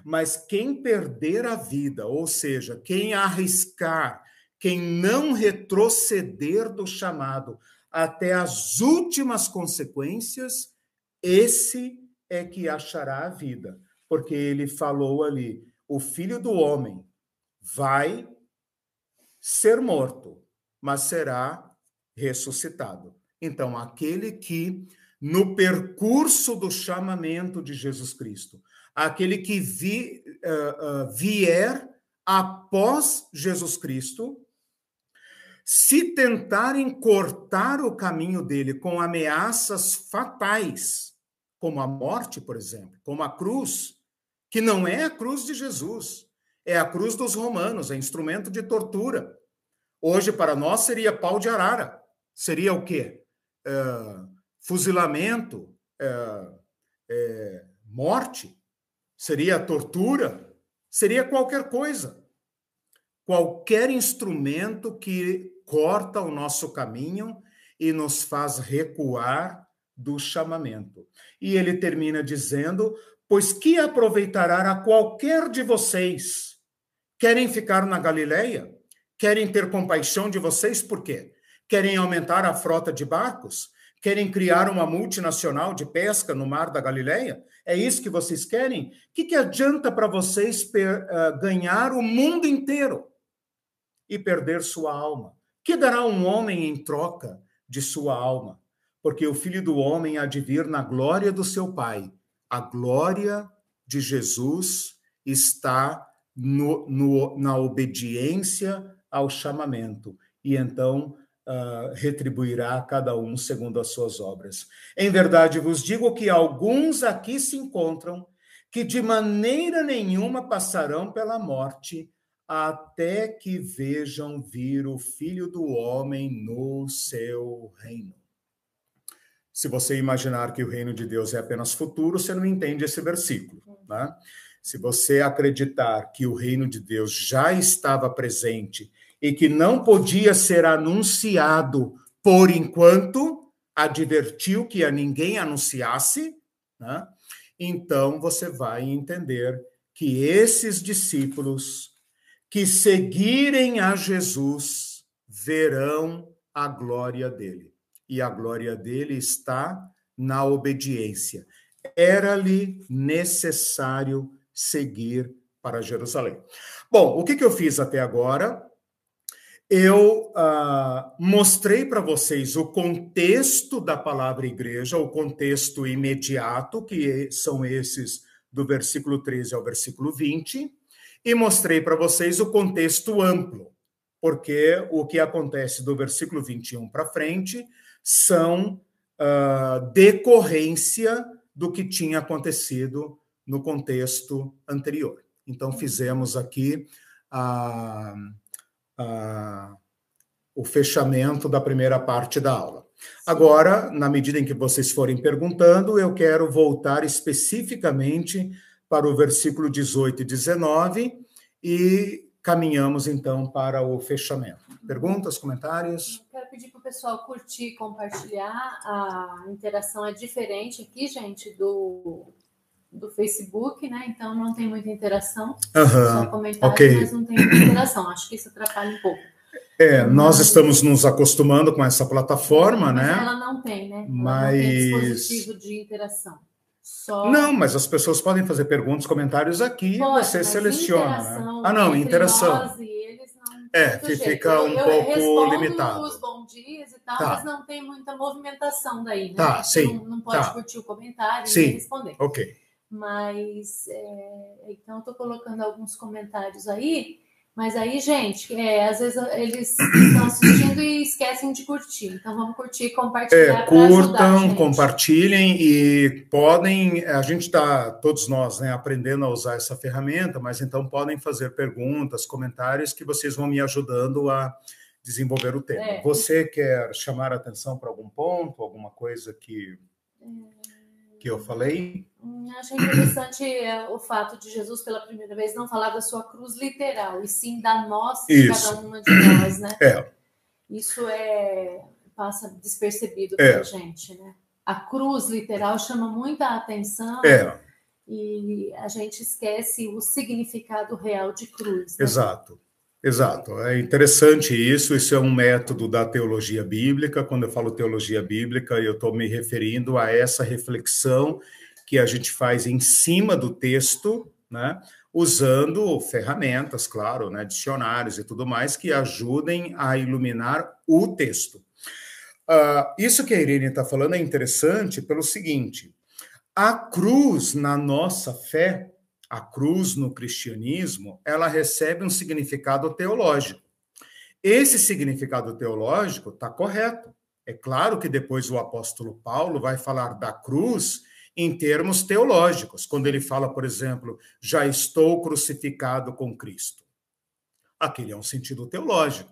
Mas quem perder a vida, ou seja, quem arriscar, quem não retroceder do chamado, até as últimas consequências, esse é que achará a vida. Porque ele falou ali: o filho do homem vai ser morto, mas será ressuscitado. Então, aquele que, no percurso do chamamento de Jesus Cristo, aquele que vi, uh, uh, vier após Jesus Cristo, se tentarem cortar o caminho dele com ameaças fatais, como a morte, por exemplo, como a cruz, que não é a cruz de Jesus, é a cruz dos romanos, é instrumento de tortura. Hoje, para nós, seria pau de arara. Seria o quê? É, fuzilamento, é, é, morte, seria tortura, seria qualquer coisa. Qualquer instrumento que corta o nosso caminho e nos faz recuar do chamamento. E ele termina dizendo: Pois que aproveitará a qualquer de vocês? Querem ficar na Galileia? Querem ter compaixão de vocês? Por quê? Querem aumentar a frota de barcos? Querem criar uma multinacional de pesca no mar da Galileia? É isso que vocês querem? O que, que adianta para vocês per, uh, ganhar o mundo inteiro e perder sua alma? Que dará um homem em troca de sua alma? Porque o filho do homem há de vir na glória do seu Pai. A glória de Jesus está no, no, na obediência ao chamamento. E então uh, retribuirá a cada um segundo as suas obras. Em verdade vos digo que alguns aqui se encontram que de maneira nenhuma passarão pela morte até que vejam vir o Filho do Homem no seu reino. Se você imaginar que o reino de Deus é apenas futuro, você não entende esse versículo. Né? Se você acreditar que o reino de Deus já estava presente e que não podia ser anunciado por enquanto, advertiu que a ninguém anunciasse, né? então você vai entender que esses discípulos que seguirem a Jesus verão a glória dele. E a glória dele está na obediência. Era-lhe necessário seguir para Jerusalém. Bom, o que, que eu fiz até agora? Eu uh, mostrei para vocês o contexto da palavra igreja, o contexto imediato, que são esses do versículo 13 ao versículo 20, e mostrei para vocês o contexto amplo, porque o que acontece do versículo 21 para frente são uh, decorrência do que tinha acontecido no contexto anterior. Então, fizemos aqui a. Uh, o fechamento da primeira parte da aula. Agora, na medida em que vocês forem perguntando, eu quero voltar especificamente para o versículo 18 e 19 e caminhamos então para o fechamento. Perguntas, comentários? Quero pedir para o pessoal curtir, compartilhar. A interação é diferente aqui, gente, do, do Facebook, né? Então não tem muita interação. Uhum. Só comentários, okay. mas não tem muita interação. Acho que isso atrapalha um pouco. É, nós estamos nos acostumando com essa plataforma, mas né? Ela não tem, né? Ela mas... não tem dispositivo de interação. Só... Não, mas as pessoas podem fazer perguntas, comentários aqui Pode, você seleciona. Né? Ah, não, interação. E eles não é, que fica um eu, pouco eu limitado. os bom dias e tal, tá. mas não tem muita movimentação daí, né? Tá, sim. Não, não pode tá. curtir o comentário sim. e responder. Ok mas é, então estou colocando alguns comentários aí. Mas aí, gente, é, às vezes eles estão assistindo e esquecem de curtir. Então vamos curtir e compartilhar. É, curtam, ajudar, compartilhem e podem. A gente está, todos nós, né, aprendendo a usar essa ferramenta, mas então podem fazer perguntas, comentários que vocês vão me ajudando a desenvolver o tema. É. Você quer chamar a atenção para algum ponto, alguma coisa que. É que eu falei. Hum, achei interessante é, o fato de Jesus, pela primeira vez, não falar da sua cruz literal, e sim da nossa, de cada uma de nós, né? É. Isso é passa despercebido é. para a gente, né? A cruz literal chama muita atenção. É. E a gente esquece o significado real de cruz. Né? Exato. Exato, é interessante isso. Isso é um método da teologia bíblica. Quando eu falo teologia bíblica, eu estou me referindo a essa reflexão que a gente faz em cima do texto, né? usando ferramentas, claro, né? dicionários e tudo mais, que ajudem a iluminar o texto. Uh, isso que a Irene está falando é interessante pelo seguinte: a cruz na nossa fé a cruz no cristianismo, ela recebe um significado teológico. Esse significado teológico está correto. É claro que depois o apóstolo Paulo vai falar da cruz em termos teológicos, quando ele fala, por exemplo, já estou crucificado com Cristo. Aquele é um sentido teológico.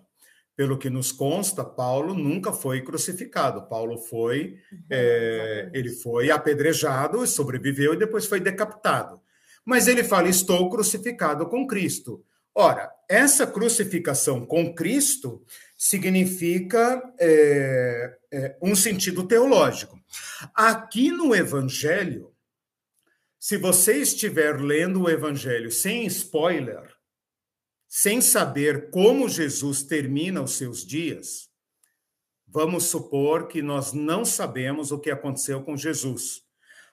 Pelo que nos consta, Paulo nunca foi crucificado. Paulo foi, uhum, é, ele foi apedrejado, sobreviveu e depois foi decapitado. Mas ele fala: estou crucificado com Cristo. Ora, essa crucificação com Cristo significa é, é, um sentido teológico. Aqui no Evangelho, se você estiver lendo o Evangelho sem spoiler, sem saber como Jesus termina os seus dias, vamos supor que nós não sabemos o que aconteceu com Jesus.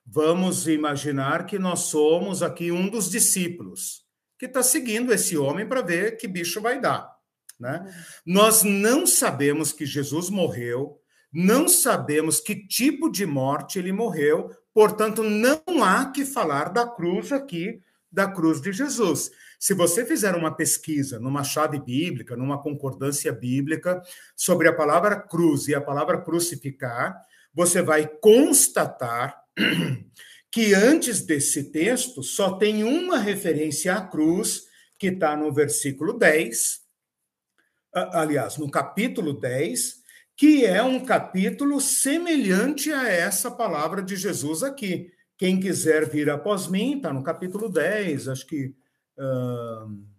Vamos imaginar que nós somos aqui um dos discípulos que está seguindo esse homem para ver que bicho vai dar. Né? Uhum. Nós não sabemos que Jesus morreu, não sabemos que tipo de morte ele morreu, portanto, não há que falar da cruz aqui, da cruz de Jesus. Se você fizer uma pesquisa numa chave bíblica, numa concordância bíblica, sobre a palavra cruz e a palavra crucificar, você vai constatar que antes desse texto só tem uma referência à cruz, que está no versículo 10, aliás, no capítulo 10, que é um capítulo semelhante a essa palavra de Jesus aqui. Quem quiser vir após mim, está no capítulo 10, acho que. Uh,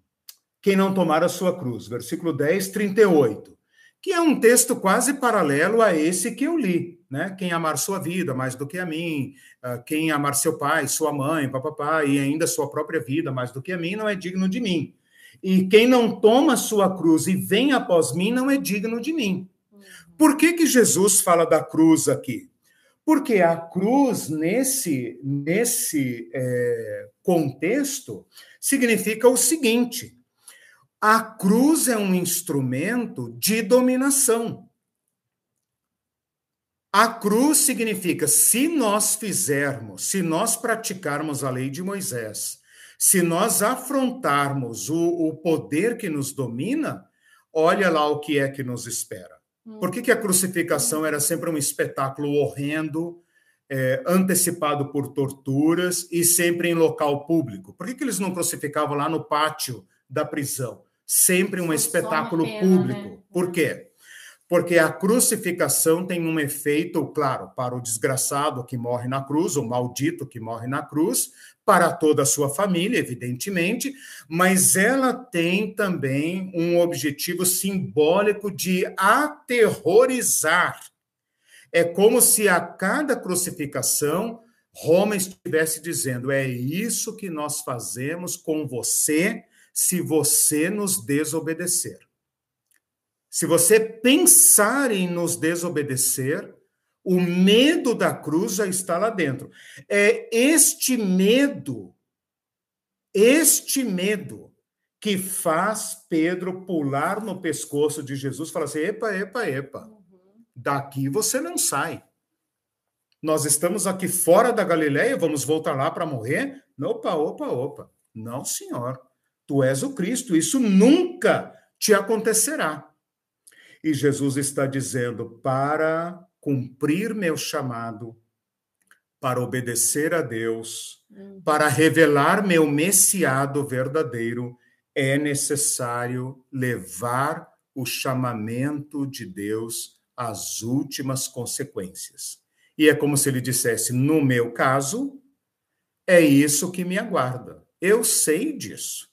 quem não tomar a sua cruz, versículo 10, 38, que é um texto quase paralelo a esse que eu li né? Quem amar sua vida mais do que a mim, uh, quem amar seu pai, sua mãe, papapá, e ainda sua própria vida mais do que a mim, não é digno de mim. E quem não toma sua cruz e vem após mim, não é digno de mim. Uhum. Por que, que Jesus fala da cruz aqui? Porque a cruz, nesse, nesse é, contexto, significa o seguinte: a cruz é um instrumento de dominação. A cruz significa, se nós fizermos, se nós praticarmos a lei de Moisés, se nós afrontarmos o, o poder que nos domina, olha lá o que é que nos espera. Hum. Por que, que a crucificação era sempre um espetáculo horrendo, é, antecipado por torturas e sempre em local público? Por que, que eles não crucificavam lá no pátio da prisão? Sempre um espetáculo pena, público. Né? Por quê? Porque a crucificação tem um efeito, claro, para o desgraçado que morre na cruz, o maldito que morre na cruz, para toda a sua família, evidentemente, mas ela tem também um objetivo simbólico de aterrorizar. É como se a cada crucificação Roma estivesse dizendo: é isso que nós fazemos com você se você nos desobedecer. Se você pensar em nos desobedecer, o medo da cruz já está lá dentro. É este medo, este medo, que faz Pedro pular no pescoço de Jesus e falar assim: epa, epa, epa, daqui você não sai. Nós estamos aqui fora da Galileia, vamos voltar lá para morrer? Opa, opa, opa. Não, senhor. Tu és o Cristo, isso nunca te acontecerá. E Jesus está dizendo: para cumprir meu chamado, para obedecer a Deus, uhum. para revelar meu messiado verdadeiro, é necessário levar o chamamento de Deus às últimas consequências. E é como se ele dissesse: no meu caso, é isso que me aguarda. Eu sei disso.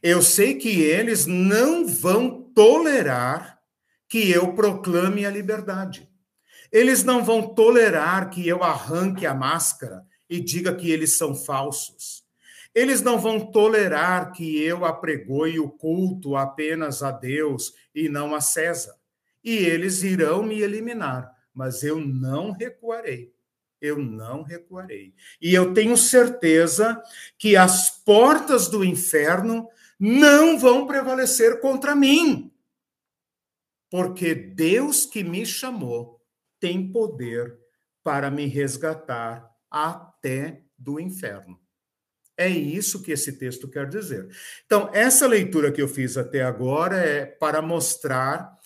Eu sei que eles não vão tolerar que eu proclame a liberdade. Eles não vão tolerar que eu arranque a máscara e diga que eles são falsos. Eles não vão tolerar que eu apregoe o culto apenas a Deus e não a César. E eles irão me eliminar, mas eu não recuarei. Eu não recuarei. E eu tenho certeza que as portas do inferno não vão prevalecer contra mim porque Deus que me chamou tem poder para me resgatar até do inferno. É isso que esse texto quer dizer. Então, essa leitura que eu fiz até agora é para mostrar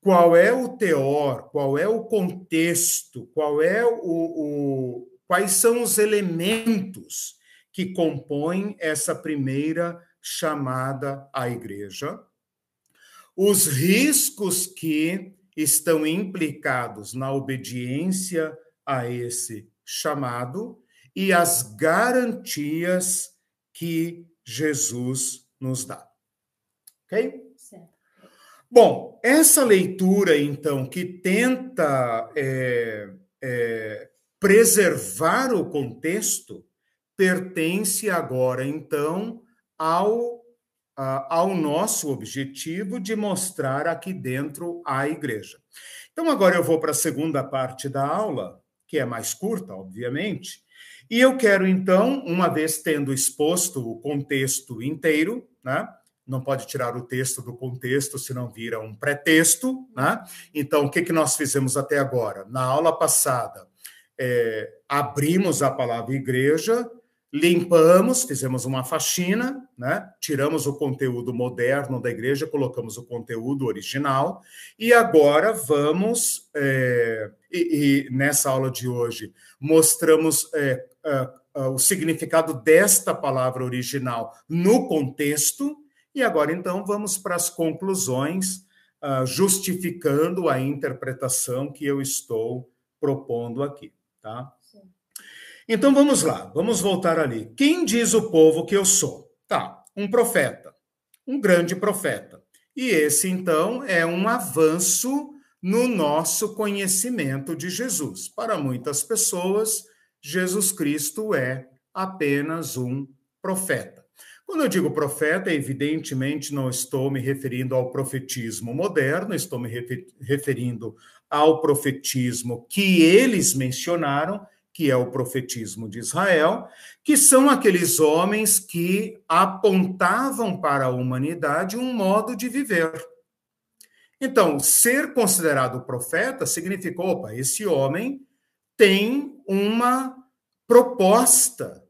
qual é o teor, qual é o contexto, qual é o, o quais são os elementos que compõem essa primeira chamada à igreja, os riscos que estão implicados na obediência a esse chamado e as garantias que Jesus nos dá. Ok? Bom, essa leitura, então, que tenta é, é, preservar o contexto, pertence agora, então, ao, ao nosso objetivo de mostrar aqui dentro a igreja. Então, agora eu vou para a segunda parte da aula, que é mais curta, obviamente, e eu quero, então, uma vez tendo exposto o contexto inteiro, né? Não pode tirar o texto do contexto, senão vira um pretexto, né? Então, o que, que nós fizemos até agora? Na aula passada, é, abrimos a palavra igreja, limpamos, fizemos uma faxina, né? tiramos o conteúdo moderno da igreja, colocamos o conteúdo original, e agora vamos, é, e, e, nessa aula de hoje, mostramos é, o significado desta palavra original no contexto, e agora então vamos para as conclusões, uh, justificando a interpretação que eu estou propondo aqui. Tá? Então vamos lá, vamos voltar ali. Quem diz o povo que eu sou? Tá, um profeta, um grande profeta. E esse então é um avanço no nosso conhecimento de Jesus. Para muitas pessoas, Jesus Cristo é apenas um profeta. Quando eu digo profeta, evidentemente não estou me referindo ao profetismo moderno, estou me referindo ao profetismo que eles mencionaram que é o profetismo de Israel, que são aqueles homens que apontavam para a humanidade um modo de viver. Então, ser considerado profeta significou, opa, esse homem tem uma proposta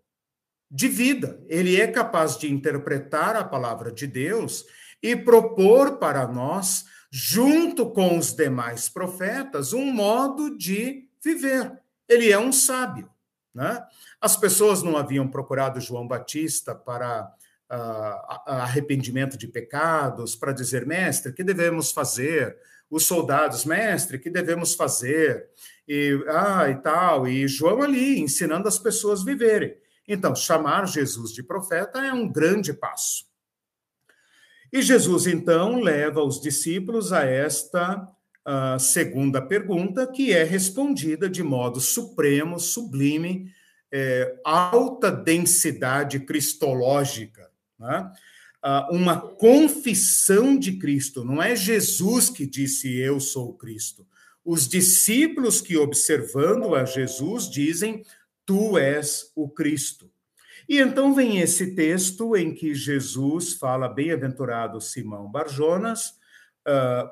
de vida. Ele é capaz de interpretar a palavra de Deus e propor para nós, junto com os demais profetas, um modo de viver ele é um sábio. Né? As pessoas não haviam procurado João Batista para uh, arrependimento de pecados, para dizer, mestre, que devemos fazer? Os soldados, mestre, que devemos fazer? E, ah, e tal. E João ali ensinando as pessoas a viverem. Então, chamar Jesus de profeta é um grande passo. E Jesus, então, leva os discípulos a esta a segunda pergunta, que é respondida de modo supremo, sublime, é, alta densidade cristológica, né? uma confissão de Cristo. Não é Jesus que disse eu sou Cristo. Os discípulos que observando a Jesus dizem tu és o Cristo. E então vem esse texto em que Jesus fala bem-aventurado Simão Barjonas,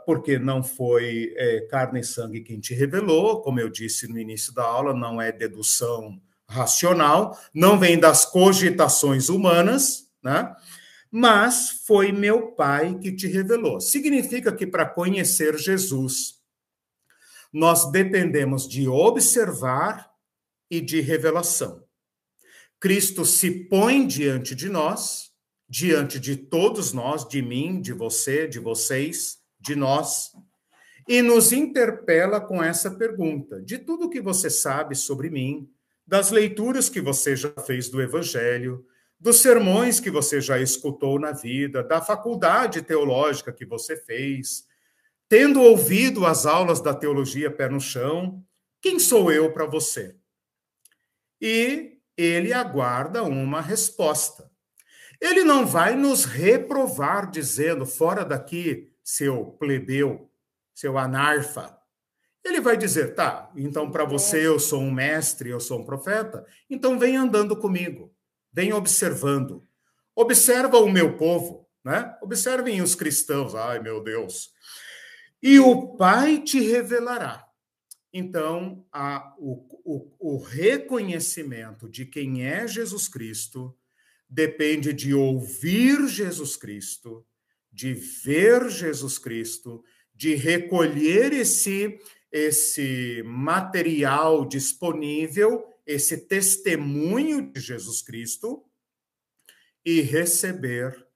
porque não foi é, carne e sangue quem te revelou, como eu disse no início da aula, não é dedução racional, não vem das cogitações humanas, né? mas foi meu Pai que te revelou. Significa que para conhecer Jesus, nós dependemos de observar e de revelação. Cristo se põe diante de nós, diante de todos nós, de mim, de você, de vocês, de nós e nos interpela com essa pergunta: de tudo que você sabe sobre mim, das leituras que você já fez do Evangelho, dos sermões que você já escutou na vida, da faculdade teológica que você fez, tendo ouvido as aulas da teologia pé no chão, quem sou eu para você? E ele aguarda uma resposta. Ele não vai nos reprovar dizendo, fora daqui, seu plebeu, seu anarfa, ele vai dizer: tá, então para você eu sou um mestre, eu sou um profeta, então vem andando comigo, vem observando. Observa o meu povo, né? Observem os cristãos, ai meu Deus. E o Pai te revelará. Então, a, o, o, o reconhecimento de quem é Jesus Cristo depende de ouvir Jesus Cristo, de ver Jesus Cristo, de recolher esse esse material disponível, esse testemunho de Jesus Cristo e receber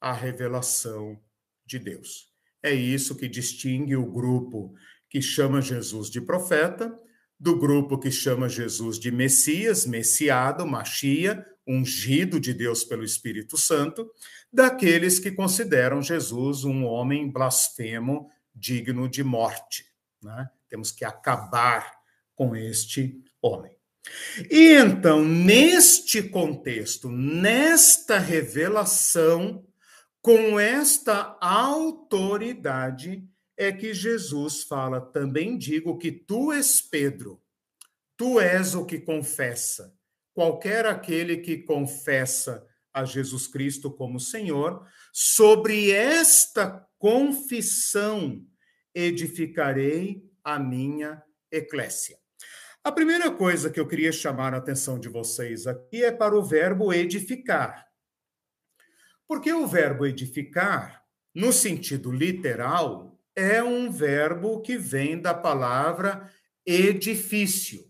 a revelação de Deus. É isso que distingue o grupo que chama Jesus de profeta do grupo que chama Jesus de Messias, Messiado, Machia, ungido de Deus pelo Espírito Santo, daqueles que consideram Jesus um homem blasfemo, digno de morte. Né? Temos que acabar com este homem. E então, neste contexto, nesta revelação, com esta autoridade, é que Jesus fala: também digo que tu és Pedro, tu és o que confessa. Qualquer aquele que confessa a Jesus Cristo como Senhor, sobre esta confissão edificarei a minha eclésia. A primeira coisa que eu queria chamar a atenção de vocês aqui é para o verbo edificar. Porque o verbo edificar, no sentido literal, é um verbo que vem da palavra edifício.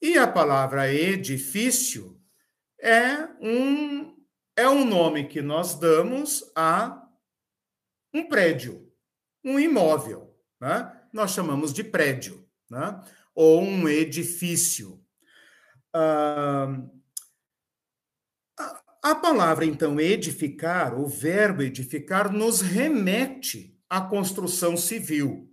E a palavra edifício é um, é um nome que nós damos a um prédio, um imóvel. Né? Nós chamamos de prédio, né? ou um edifício. Ah, a palavra, então, edificar, o verbo edificar, nos remete à construção civil.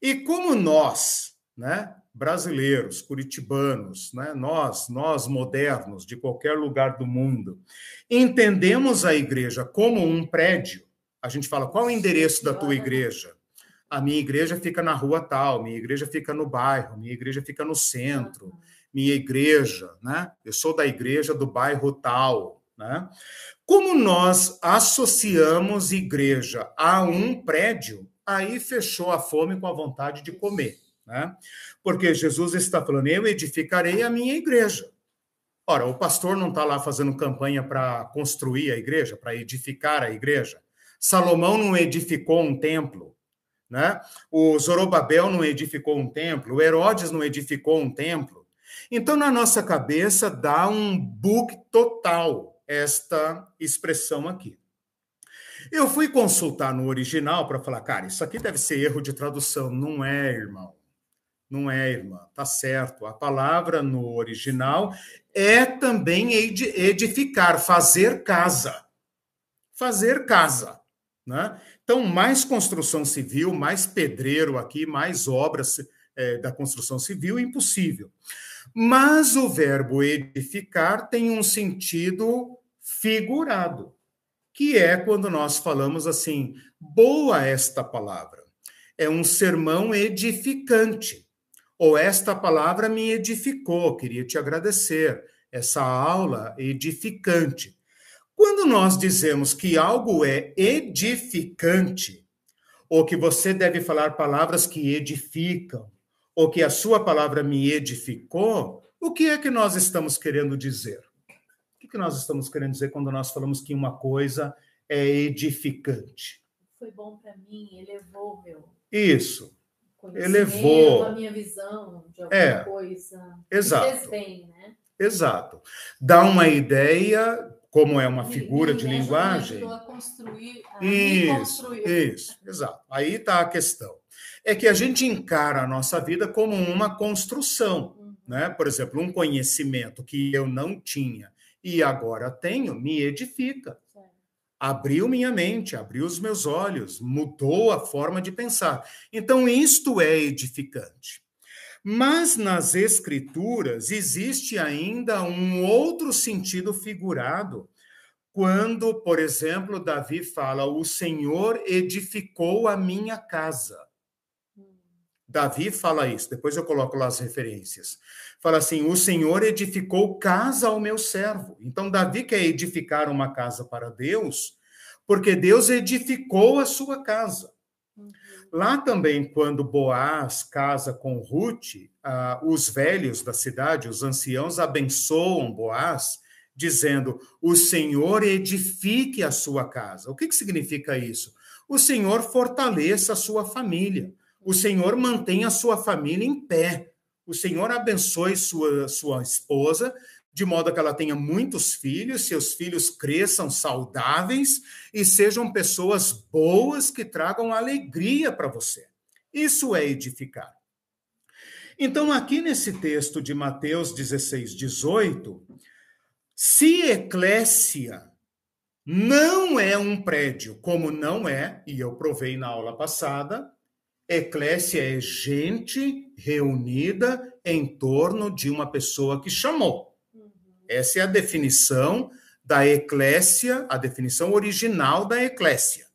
E como nós, né, brasileiros, curitibanos, né, nós, nós modernos, de qualquer lugar do mundo, entendemos a igreja como um prédio, a gente fala, qual é o endereço da tua igreja? A minha igreja fica na rua tal, minha igreja fica no bairro, minha igreja fica no centro, minha igreja, né? Eu sou da igreja do bairro tal, né? Como nós associamos igreja a um prédio, aí fechou a fome com a vontade de comer. Né? Porque Jesus está falando: eu edificarei a minha igreja. Ora, o pastor não está lá fazendo campanha para construir a igreja, para edificar a igreja. Salomão não edificou um templo, né? O Zorobabel não edificou um templo, o Herodes não edificou um templo. Então, na nossa cabeça, dá um bug total esta expressão aqui. Eu fui consultar no original para falar, cara, isso aqui deve ser erro de tradução. Não é, irmão. Não é, irmã. Tá certo. A palavra no original é também edificar, fazer casa. Fazer casa. Né? Então, mais construção civil, mais pedreiro aqui, mais obras é, da construção civil, impossível. Mas o verbo edificar tem um sentido figurado, que é quando nós falamos assim: boa esta palavra. É um sermão edificante. Ou esta palavra me edificou, queria te agradecer. Essa aula edificante. Quando nós dizemos que algo é edificante, ou que você deve falar palavras que edificam, ou que a sua palavra me edificou, o que é que nós estamos querendo dizer? O que nós estamos querendo dizer quando nós falamos que uma coisa é edificante? Foi bom para mim, elevou meu. Isso. Elevou a minha visão de alguma é, coisa. Exato. Bem, né? Exato. Dá uma ideia, como é uma figura de linguagem. A construir, a isso, isso, exato. Aí está a questão é que a gente encara a nossa vida como uma construção. Uhum. Né? Por exemplo, um conhecimento que eu não tinha e agora tenho me edifica. Abriu minha mente, abriu os meus olhos, mudou a forma de pensar. Então, isto é edificante. Mas nas Escrituras existe ainda um outro sentido figurado, quando, por exemplo, Davi fala: O Senhor edificou a minha casa. Davi fala isso, depois eu coloco lá as referências. Fala assim: o Senhor edificou casa ao meu servo. Então, Davi quer edificar uma casa para Deus, porque Deus edificou a sua casa. Uhum. Lá também, quando Boaz casa com Ruth, ah, os velhos da cidade, os anciãos, abençoam Boaz, dizendo: O Senhor edifique a sua casa. O que, que significa isso? O Senhor fortaleça a sua família. O Senhor mantenha a sua família em pé. O Senhor abençoe sua, sua esposa, de modo que ela tenha muitos filhos, seus filhos cresçam saudáveis e sejam pessoas boas que tragam alegria para você. Isso é edificar. Então, aqui nesse texto de Mateus 16, 18, se eclésia não é um prédio, como não é, e eu provei na aula passada, eclésia é gente reunida em torno de uma pessoa que chamou. Essa é a definição da eclésia, a definição original da eclésia.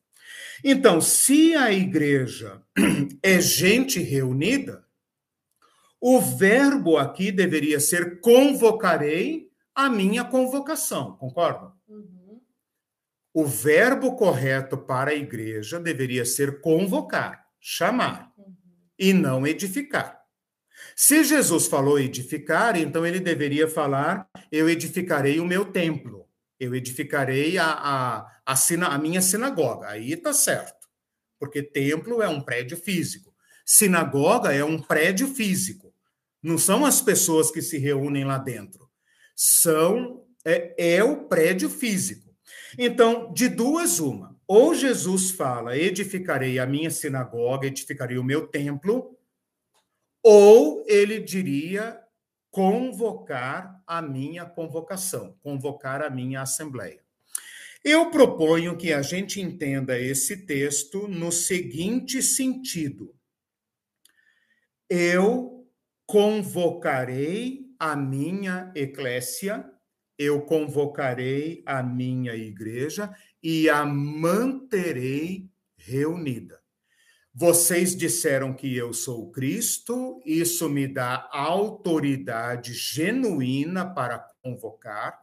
Então, se a igreja é gente reunida, o verbo aqui deveria ser convocarei a minha convocação, concordam? Uhum. O verbo correto para a igreja deveria ser convocar, chamar, uhum. e não edificar. Se Jesus falou edificar, então ele deveria falar: eu edificarei o meu templo, eu edificarei a, a, a, a minha sinagoga. Aí está certo, porque templo é um prédio físico, sinagoga é um prédio físico. Não são as pessoas que se reúnem lá dentro, são é, é o prédio físico. Então, de duas uma, ou Jesus fala: edificarei a minha sinagoga, edificarei o meu templo ou ele diria convocar a minha convocação, convocar a minha assembleia. Eu proponho que a gente entenda esse texto no seguinte sentido: eu convocarei a minha eclésia, eu convocarei a minha igreja e a manterei reunida. Vocês disseram que eu sou Cristo, isso me dá autoridade genuína para convocar.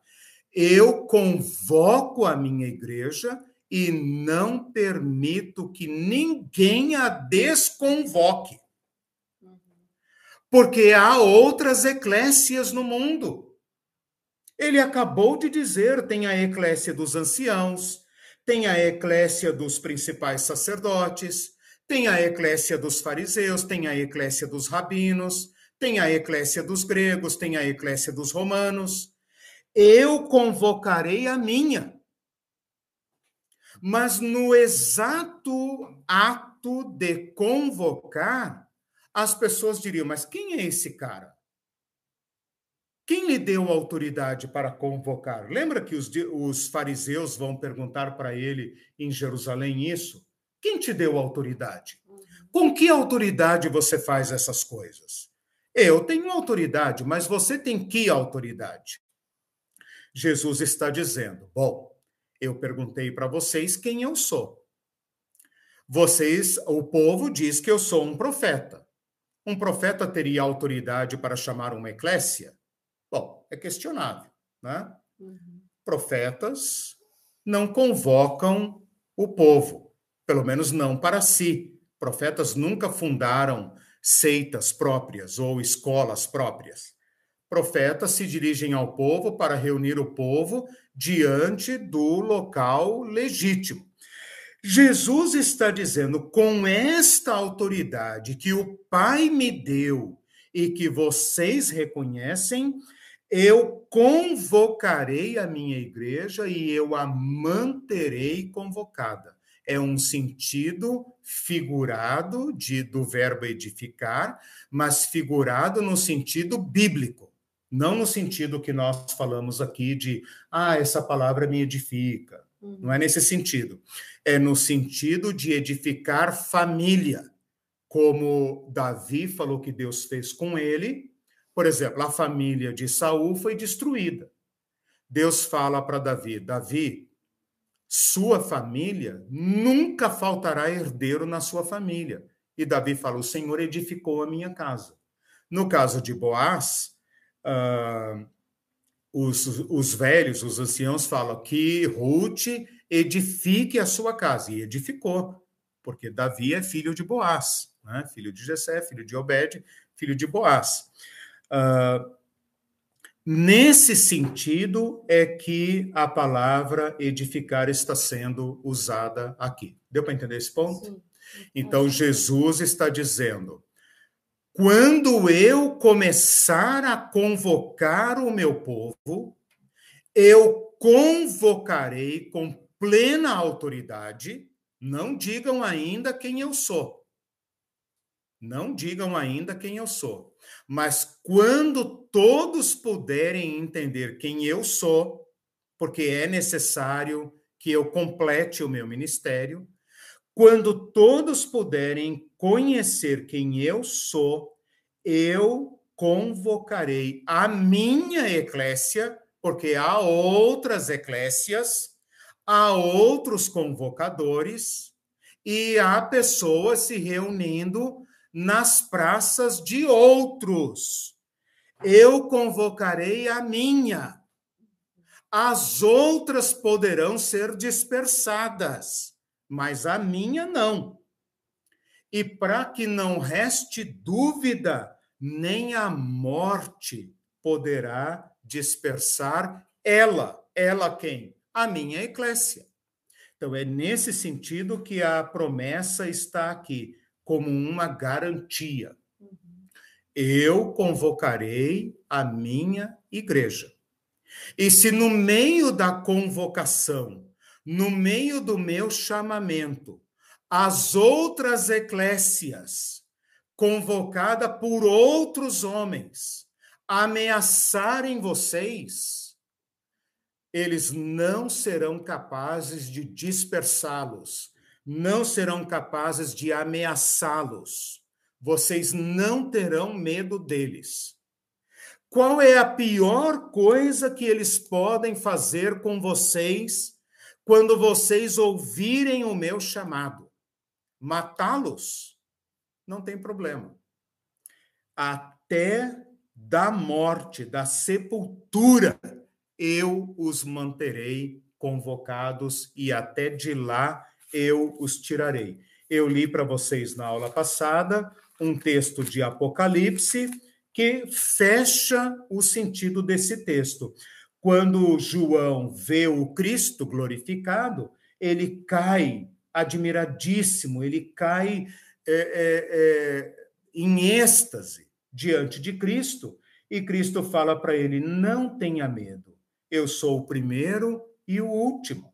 Eu convoco a minha igreja e não permito que ninguém a desconvoque. Porque há outras eclésias no mundo. Ele acabou de dizer: tem a eclésia dos anciãos, tem a eclésia dos principais sacerdotes, tem a eclésia dos fariseus, tem a eclésia dos rabinos, tem a eclésia dos gregos, tem a eclésia dos romanos. Eu convocarei a minha. Mas no exato ato de convocar, as pessoas diriam: Mas quem é esse cara? Quem lhe deu autoridade para convocar? Lembra que os, os fariseus vão perguntar para ele em Jerusalém isso? Quem te deu autoridade? Com que autoridade você faz essas coisas? Eu tenho autoridade, mas você tem que autoridade? Jesus está dizendo: Bom, eu perguntei para vocês quem eu sou. Vocês, o povo diz que eu sou um profeta. Um profeta teria autoridade para chamar uma eclésia? Bom, é questionável, né? Uhum. Profetas não convocam o povo pelo menos não para si. Profetas nunca fundaram seitas próprias ou escolas próprias. Profetas se dirigem ao povo para reunir o povo diante do local legítimo. Jesus está dizendo: com esta autoridade que o Pai me deu e que vocês reconhecem, eu convocarei a minha igreja e eu a manterei convocada é um sentido figurado de, do verbo edificar, mas figurado no sentido bíblico, não no sentido que nós falamos aqui de, ah, essa palavra me edifica. Uhum. Não é nesse sentido. É no sentido de edificar família, como Davi falou que Deus fez com ele. Por exemplo, a família de Saul foi destruída. Deus fala para Davi: Davi, sua família, nunca faltará herdeiro na sua família. E Davi fala: O Senhor edificou a minha casa. No caso de Boaz, uh, os, os velhos, os anciãos falam que Ruth edifique a sua casa. E edificou, porque Davi é filho de Boaz, né? filho de Jessé, filho de Obed, filho de Boaz. Uh, Nesse sentido é que a palavra edificar está sendo usada aqui. Deu para entender esse ponto? Sim. Então, Jesus está dizendo: quando eu começar a convocar o meu povo, eu convocarei com plena autoridade. Não digam ainda quem eu sou. Não digam ainda quem eu sou. Mas quando todos puderem entender quem eu sou, porque é necessário que eu complete o meu ministério, quando todos puderem conhecer quem eu sou, eu convocarei a minha eclésia, porque há outras eclésias, há outros convocadores e há pessoas se reunindo nas praças de outros. Eu convocarei a minha. As outras poderão ser dispersadas mas a minha não. E para que não reste dúvida, nem a morte poderá dispersar ela. Ela quem? A minha eclésia. Então, é nesse sentido que a promessa está aqui, como uma garantia. Eu convocarei a minha igreja. E se no meio da convocação no meio do meu chamamento, as outras eclésias, convocada por outros homens, ameaçarem vocês, eles não serão capazes de dispersá-los, não serão capazes de ameaçá-los. Vocês não terão medo deles. Qual é a pior coisa que eles podem fazer com vocês? quando vocês ouvirem o meu chamado, matá-los, não tem problema. Até da morte, da sepultura, eu os manterei convocados e até de lá eu os tirarei. Eu li para vocês na aula passada um texto de Apocalipse que fecha o sentido desse texto. Quando João vê o Cristo glorificado, ele cai admiradíssimo, ele cai é, é, é, em êxtase diante de Cristo, e Cristo fala para ele: não tenha medo, eu sou o primeiro e o último,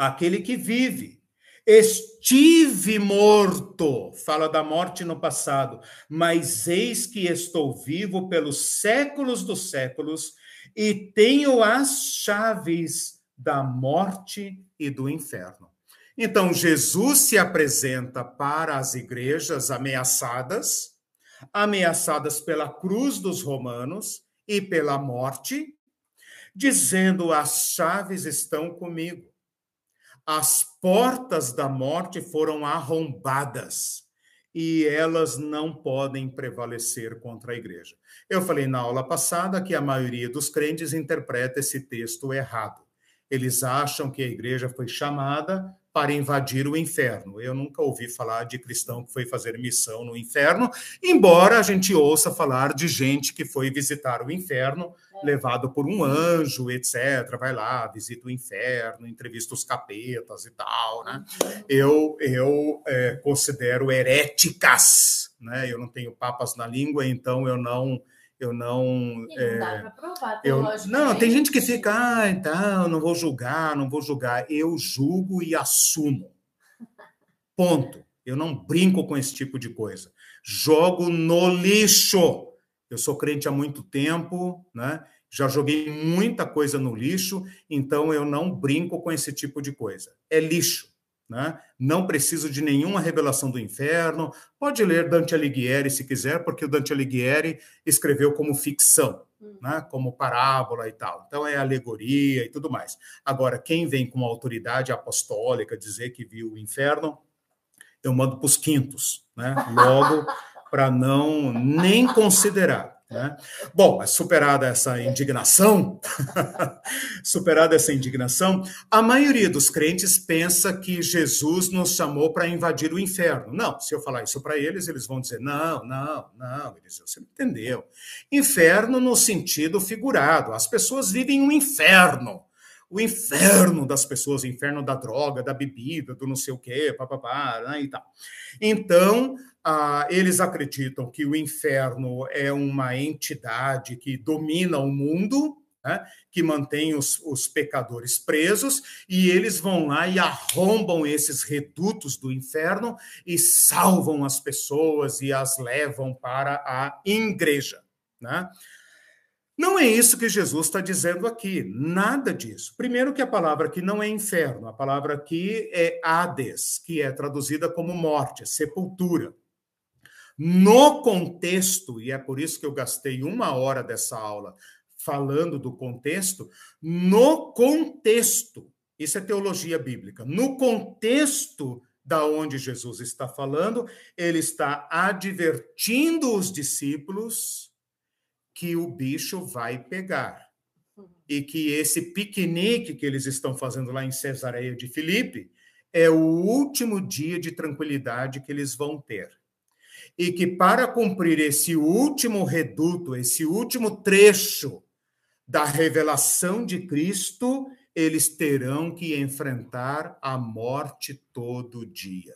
aquele que vive. Estive morto, fala da morte no passado, mas eis que estou vivo pelos séculos dos séculos e tenho as chaves da morte e do inferno. Então, Jesus se apresenta para as igrejas ameaçadas, ameaçadas pela cruz dos romanos e pela morte, dizendo: as chaves estão comigo. As portas da morte foram arrombadas e elas não podem prevalecer contra a igreja. Eu falei na aula passada que a maioria dos crentes interpreta esse texto errado. Eles acham que a igreja foi chamada para invadir o inferno. Eu nunca ouvi falar de cristão que foi fazer missão no inferno, embora a gente ouça falar de gente que foi visitar o inferno. Levado por um anjo, etc. Vai lá, visita o inferno, entrevista os capetas e tal, né? Uhum. Eu, eu é, considero heréticas, né? Eu não tenho papas na língua, então eu não eu não. E não é, dá para provar, eu, Não, tem gente que fica, ah, então, não vou julgar, não vou julgar. Eu julgo e assumo. Ponto. Eu não brinco com esse tipo de coisa. Jogo no lixo. Eu sou crente há muito tempo, né? Já joguei muita coisa no lixo, então eu não brinco com esse tipo de coisa. É lixo. Né? Não preciso de nenhuma revelação do inferno. Pode ler Dante Alighieri se quiser, porque o Dante Alighieri escreveu como ficção, hum. né? como parábola e tal. Então é alegoria e tudo mais. Agora, quem vem com autoridade apostólica dizer que viu o inferno, eu mando para os quintos, né? logo para não nem considerar. Né? Bom, superada essa indignação, superada essa indignação, a maioria dos crentes pensa que Jesus nos chamou para invadir o inferno. Não, se eu falar isso para eles, eles vão dizer: não, não, não, eles, você não entendeu. Inferno no sentido figurado. As pessoas vivem um inferno o inferno das pessoas, o inferno da droga, da bebida, do não sei o quê, papapá, né, e tal. Então, eles acreditam que o inferno é uma entidade que domina o mundo, né, que mantém os, os pecadores presos, e eles vão lá e arrombam esses redutos do inferno e salvam as pessoas e as levam para a igreja. Né? Não é isso que Jesus está dizendo aqui, nada disso. Primeiro, que a palavra aqui não é inferno, a palavra aqui é Hades, que é traduzida como morte, sepultura. No contexto, e é por isso que eu gastei uma hora dessa aula falando do contexto, no contexto, isso é teologia bíblica, no contexto da onde Jesus está falando, ele está advertindo os discípulos que o bicho vai pegar. E que esse piquenique que eles estão fazendo lá em Cesareia de Filipe é o último dia de tranquilidade que eles vão ter. E que para cumprir esse último reduto, esse último trecho da revelação de Cristo, eles terão que enfrentar a morte todo dia.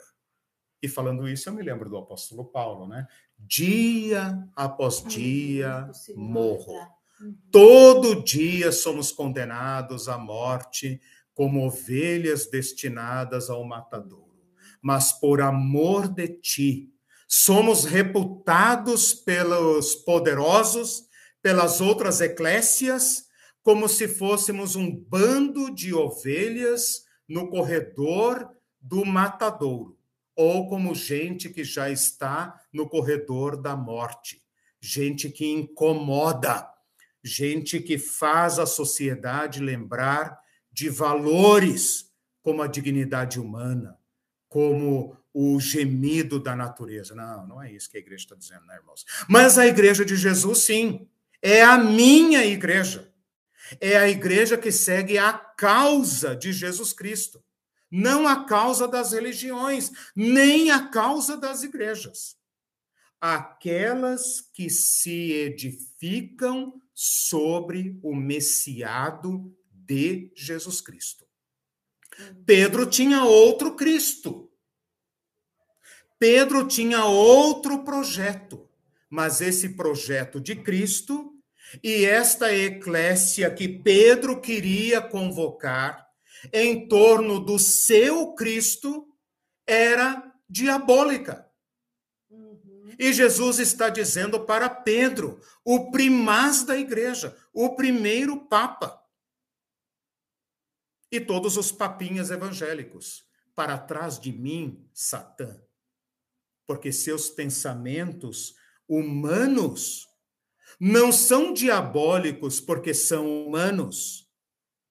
E falando isso, eu me lembro do apóstolo Paulo, né? Dia após dia morro. Uhum. Todo dia somos condenados à morte como ovelhas destinadas ao matadouro. Mas por amor de ti, somos reputados pelos poderosos, pelas outras eclésias, como se fôssemos um bando de ovelhas no corredor do matadouro ou como gente que já está no corredor da morte, gente que incomoda, gente que faz a sociedade lembrar de valores como a dignidade humana, como o gemido da natureza. Não, não é isso que a igreja está dizendo, né, irmãos? Mas a igreja de Jesus, sim, é a minha igreja. É a igreja que segue a causa de Jesus Cristo não a causa das religiões, nem a causa das igrejas. Aquelas que se edificam sobre o messiado de Jesus Cristo. Pedro tinha outro Cristo. Pedro tinha outro projeto, mas esse projeto de Cristo e esta eclésia que Pedro queria convocar em torno do seu Cristo era diabólica. Uhum. E Jesus está dizendo para Pedro, o primaz da igreja, o primeiro papa. E todos os papinhas evangélicos, para trás de mim, Satã. Porque seus pensamentos humanos não são diabólicos porque são humanos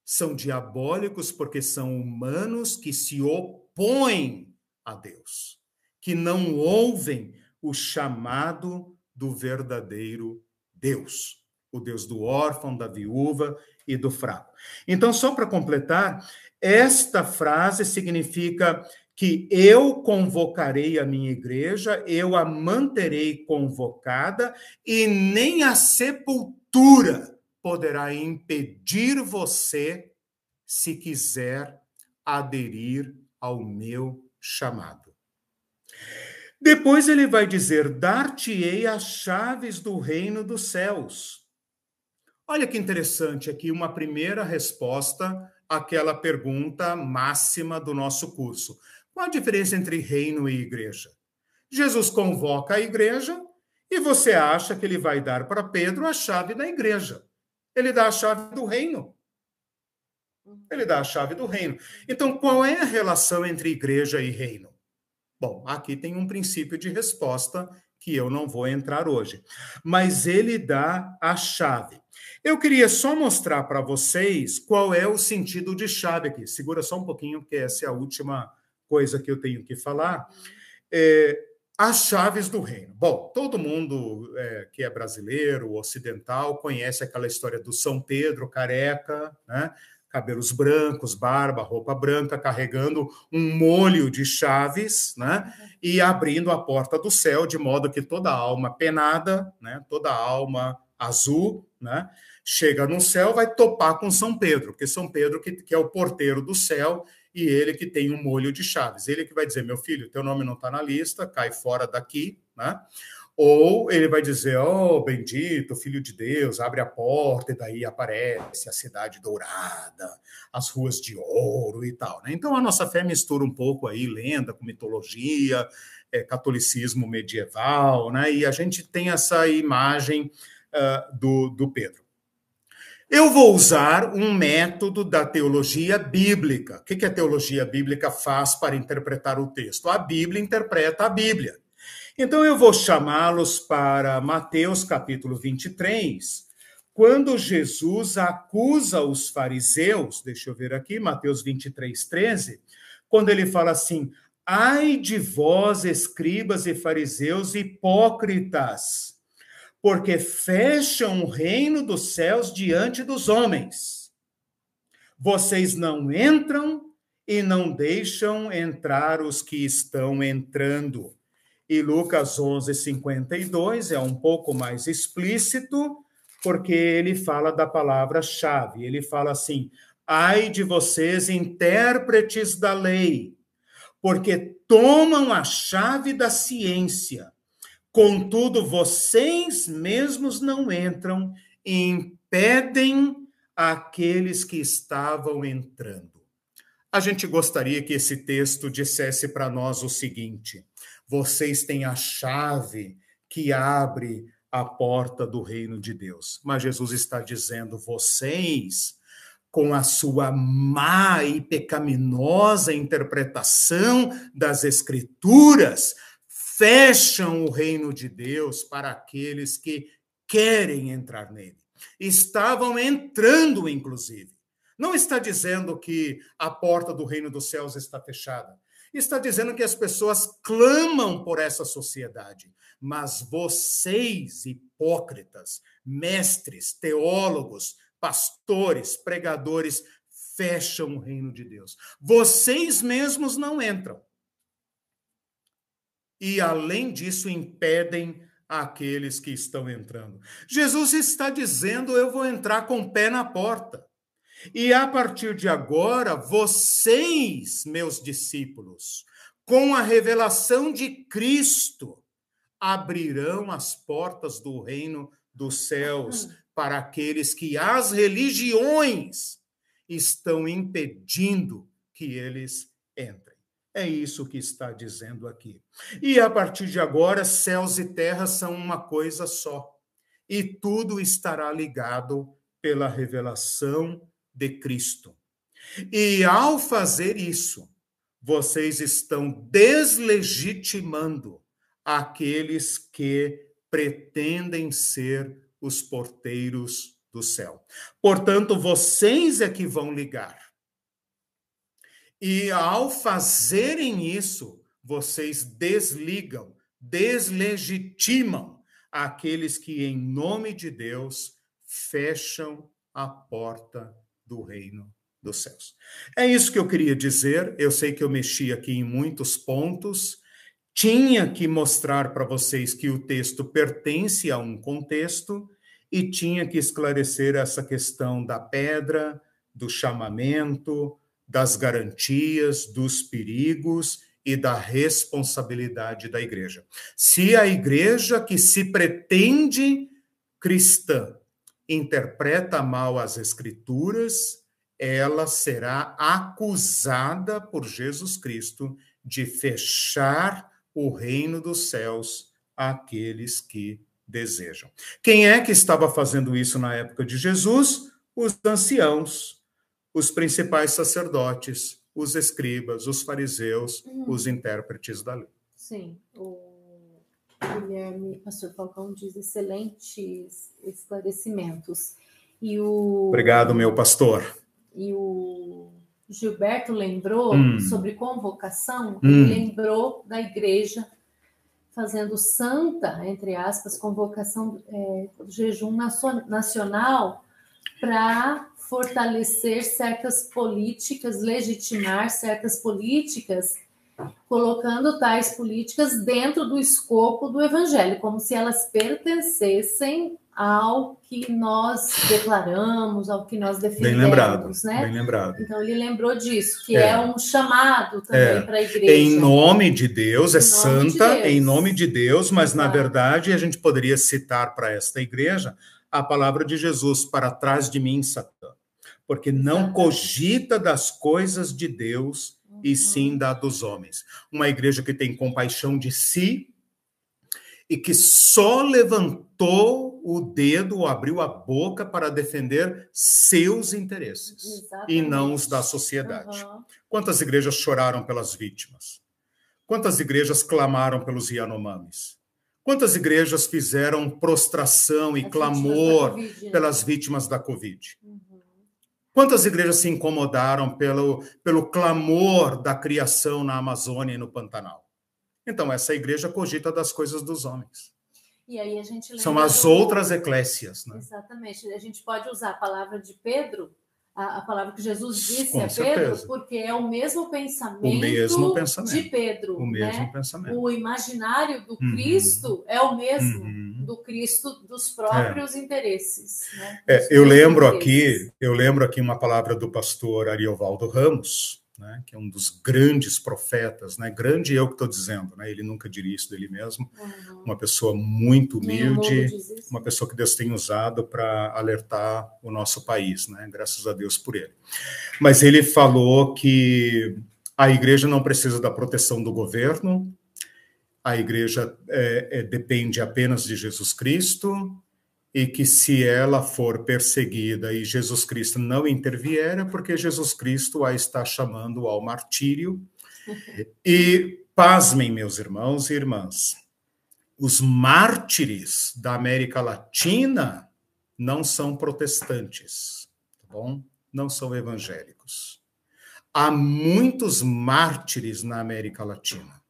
são diabólicos porque são humanos que se opõem a Deus, que não ouvem o chamado do verdadeiro Deus, o Deus do órfão, da viúva e do fraco. Então, só para completar, esta frase significa que eu convocarei a minha igreja, eu a manterei convocada e nem a sepultura poderá impedir você se quiser aderir ao meu chamado. Depois ele vai dizer: Dar-te-ei as chaves do reino dos céus. Olha que interessante aqui uma primeira resposta àquela pergunta máxima do nosso curso. Qual a diferença entre reino e igreja? Jesus convoca a igreja e você acha que ele vai dar para Pedro a chave da igreja. Ele dá a chave do reino. Ele dá a chave do reino. Então, qual é a relação entre igreja e reino? Bom, aqui tem um princípio de resposta que eu não vou entrar hoje. Mas ele dá a chave. Eu queria só mostrar para vocês qual é o sentido de chave aqui. Segura só um pouquinho, porque essa é a última coisa que eu tenho que falar. É, as chaves do reino. Bom, todo mundo é, que é brasileiro, ocidental, conhece aquela história do São Pedro careca, né? cabelos brancos, barba, roupa branca, carregando um molho de chaves, né? E abrindo a porta do céu, de modo que toda alma penada, né? Toda alma azul, né? Chega no céu, vai topar com São Pedro, porque São Pedro que, que é o porteiro do céu e ele que tem um molho de chaves. Ele que vai dizer, meu filho, teu nome não está na lista, cai fora daqui, né? Ou ele vai dizer, oh, bendito, filho de Deus, abre a porta e daí aparece a cidade dourada, as ruas de ouro e tal. Né? Então a nossa fé mistura um pouco aí lenda com mitologia, é, catolicismo medieval, né? e a gente tem essa imagem uh, do, do Pedro. Eu vou usar um método da teologia bíblica. O que a teologia bíblica faz para interpretar o texto? A Bíblia interpreta a Bíblia. Então eu vou chamá-los para Mateus capítulo 23, quando Jesus acusa os fariseus, deixa eu ver aqui, Mateus 23, 13, quando ele fala assim: Ai de vós, escribas e fariseus hipócritas, porque fecham o reino dos céus diante dos homens. Vocês não entram e não deixam entrar os que estão entrando. E Lucas 11, 52 é um pouco mais explícito, porque ele fala da palavra-chave. Ele fala assim: ai de vocês, intérpretes da lei, porque tomam a chave da ciência, contudo vocês mesmos não entram e impedem aqueles que estavam entrando. A gente gostaria que esse texto dissesse para nós o seguinte: vocês têm a chave que abre a porta do reino de Deus. Mas Jesus está dizendo: vocês, com a sua má e pecaminosa interpretação das Escrituras, fecham o reino de Deus para aqueles que querem entrar nele. Estavam entrando, inclusive. Não está dizendo que a porta do reino dos céus está fechada está dizendo que as pessoas clamam por essa sociedade. Mas vocês, hipócritas, mestres, teólogos, pastores, pregadores, fecham o reino de Deus. Vocês mesmos não entram. E, além disso, impedem aqueles que estão entrando. Jesus está dizendo: eu vou entrar com o pé na porta. E a partir de agora, vocês, meus discípulos, com a revelação de Cristo, abrirão as portas do reino dos céus para aqueles que as religiões estão impedindo que eles entrem. É isso que está dizendo aqui. E a partir de agora, céus e terra são uma coisa só. E tudo estará ligado pela revelação de Cristo. E ao fazer isso, vocês estão deslegitimando aqueles que pretendem ser os porteiros do céu. Portanto, vocês é que vão ligar. E ao fazerem isso, vocês desligam, deslegitimam aqueles que, em nome de Deus, fecham a porta do reino dos céus. É isso que eu queria dizer. Eu sei que eu mexi aqui em muitos pontos. Tinha que mostrar para vocês que o texto pertence a um contexto e tinha que esclarecer essa questão da pedra, do chamamento, das garantias, dos perigos e da responsabilidade da igreja. Se a igreja que se pretende cristã interpreta mal as Escrituras, ela será acusada por Jesus Cristo de fechar o reino dos céus àqueles que desejam. Quem é que estava fazendo isso na época de Jesus? Os anciãos, os principais sacerdotes, os escribas, os fariseus, hum. os intérpretes da lei. Sim, o Guilherme, pastor Falcão diz excelentes esclarecimentos. E o Obrigado, meu pastor. E o Gilberto lembrou hum. sobre convocação, hum. lembrou da igreja fazendo santa, entre aspas, convocação é, do jejum nacional para fortalecer certas políticas, legitimar certas políticas, colocando tais políticas dentro do escopo do evangelho, como se elas pertencessem ao que nós declaramos, ao que nós defendemos, bem lembrado, né? Bem lembrado. Então ele lembrou disso, que é, é um chamado também é. para a igreja. Em nome de Deus, é santa, de Deus. em nome de Deus, mas Exato. na verdade a gente poderia citar para esta igreja a palavra de Jesus: para trás de mim, Satã, porque não cogita das coisas de Deus e uhum. sim da dos homens. Uma igreja que tem compaixão de si e que só levantou o dedo ou abriu a boca para defender seus interesses Exatamente. e não os da sociedade. Uhum. Quantas igrejas choraram pelas vítimas? Quantas igrejas clamaram pelos Yanomamis? Quantas igrejas fizeram prostração e clamor COVID, né? pelas vítimas da Covid? Uhum. Quantas igrejas se incomodaram pelo, pelo clamor da criação na Amazônia e no Pantanal? Então, essa igreja cogita das coisas dos homens. E aí a gente São as do... outras eclésias. Né? Exatamente. A gente pode usar a palavra de Pedro, a, a palavra que Jesus disse Com a certeza. Pedro, porque é o mesmo pensamento, o mesmo pensamento. de Pedro. O mesmo né? pensamento. O imaginário do uhum. Cristo é o mesmo uhum. do Cristo dos próprios é. interesses. Né? É, eu lembro interesses. aqui, eu lembro aqui uma palavra do pastor Ariovaldo Ramos, né, que é um dos grandes profetas, né, grande eu que estou dizendo, né, ele nunca diria isso dele mesmo, uhum. uma pessoa muito humilde, uma pessoa que Deus tem usado para alertar o nosso país, né, graças a Deus por ele. Mas ele falou que a igreja não precisa da proteção do governo, a igreja é, é, depende apenas de Jesus Cristo, e que se ela for perseguida e Jesus Cristo não intervier, é porque Jesus Cristo a está chamando ao martírio. E pasmem, meus irmãos e irmãs, os mártires da América Latina não são protestantes, tá bom? Não são evangélicos. Há muitos mártires na América Latina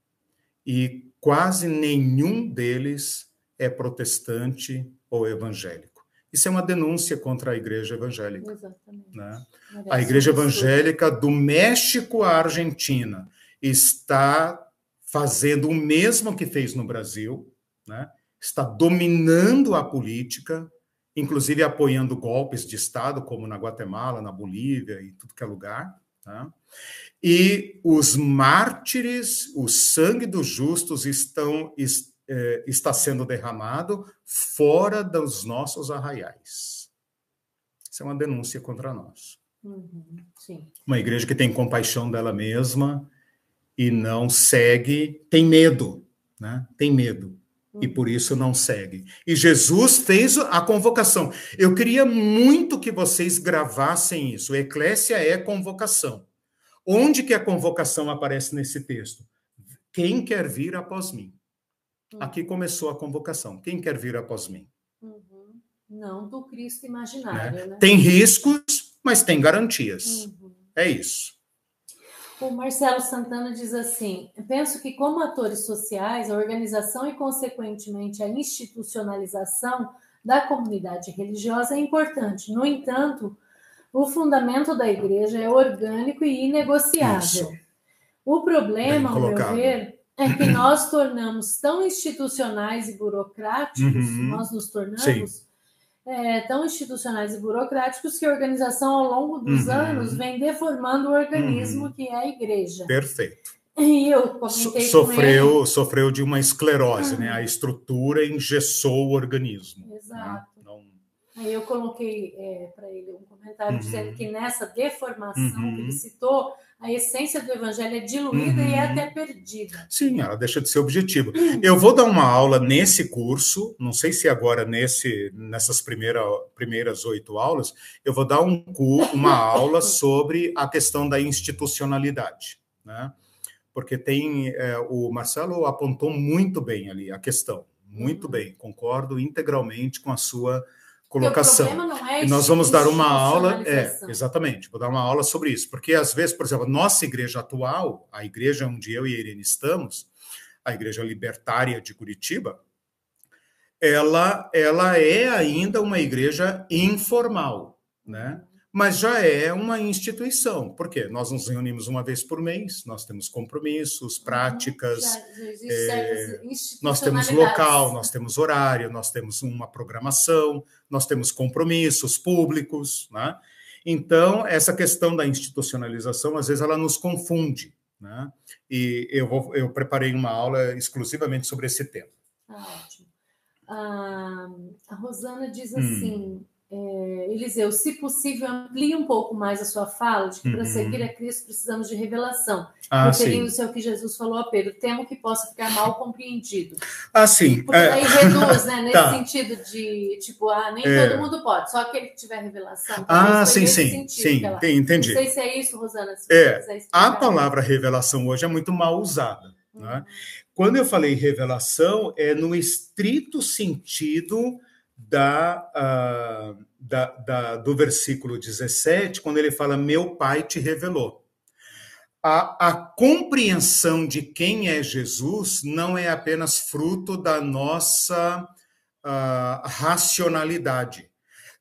e quase nenhum deles é protestante ou evangélico. Isso é uma denúncia contra a igreja evangélica. Exatamente. Né? A igreja evangélica do México à Argentina está fazendo o mesmo que fez no Brasil, né? está dominando a política, inclusive apoiando golpes de Estado, como na Guatemala, na Bolívia e tudo que é lugar. Tá? E os mártires, o sangue dos justos estão, é, está sendo derramado fora dos nossos arraiais. Isso é uma denúncia contra nós. Uhum, uma igreja que tem compaixão dela mesma e não segue, tem medo, né? Tem medo. Uhum. E por isso não segue. E Jesus fez a convocação. Eu queria muito que vocês gravassem isso. Eclésia é convocação. Onde que a convocação aparece nesse texto? Quem quer vir após mim? Aqui uhum. começou a convocação. Quem quer vir após mim? Uhum. Não do Cristo imaginário. Né? Né? Tem riscos, mas tem garantias. Uhum. É isso. O Marcelo Santana diz assim: penso que, como atores sociais, a organização e, consequentemente, a institucionalização da comunidade religiosa é importante. No entanto, o fundamento da igreja é orgânico e inegociável. Isso. O problema, ao meu ver, é que nós tornamos tão institucionais e burocráticos, uhum. nós nos tornamos é, tão institucionais e burocráticos que a organização, ao longo dos uhum. anos, vem deformando o organismo uhum. que é a igreja. Perfeito. E eu comentei so, sofreu, ele... sofreu de uma esclerose, né? A estrutura engessou o organismo. Né? Exato. Né? Aí eu coloquei é, para ele um comentário dizendo uhum. que nessa deformação que ele uhum. citou, a essência do evangelho é diluída uhum. e é uhum. até perdida. Sim, ela deixa de ser objetivo. Eu vou dar uma aula nesse curso, não sei se agora nesse, nessas primeira, primeiras oito aulas, eu vou dar um, uma aula sobre a questão da institucionalidade, né? Porque tem é, o Marcelo apontou muito bem ali a questão, muito uhum. bem, concordo integralmente com a sua colocação. É e nós vamos dar uma aula, é, exatamente, vou dar uma aula sobre isso, porque às vezes, por exemplo, nossa igreja atual, a igreja onde eu e a Irene estamos, a Igreja Libertária de Curitiba, ela, ela é ainda uma igreja informal, né? Mas já é uma instituição. Por quê? Nós nos reunimos uma vez por mês, nós temos compromissos, uhum. práticas, já, já é, nós temos local, nós temos horário, nós temos uma programação, nós temos compromissos públicos, né? Então, essa questão da institucionalização, às vezes, ela nos confunde, né? E eu, vou, eu preparei uma aula exclusivamente sobre esse tema. Ah, ótimo. Ah, a Rosana diz hum. assim... Hum é, Eliseu, se possível, amplie um pouco mais a sua fala de que uhum. para seguir a Cristo precisamos de revelação, ah, referindo-se ao que Jesus falou a Pedro. Temo que possa ficar mal compreendido. Ah, sim. Porque é... aí reduz, né? Nesse tá. sentido de, tipo, ah, nem é... todo mundo pode, só aquele que tiver revelação. Ah, sim, sim, sentido, sim, entendi. Não sei se é isso, Rosana. é, a palavra revelação hoje é muito mal usada. Né? Uhum. Né? Quando eu falei revelação, é no estrito sentido da, uh, da, da, do versículo 17, quando ele fala: Meu pai te revelou. A, a compreensão de quem é Jesus não é apenas fruto da nossa uh, racionalidade.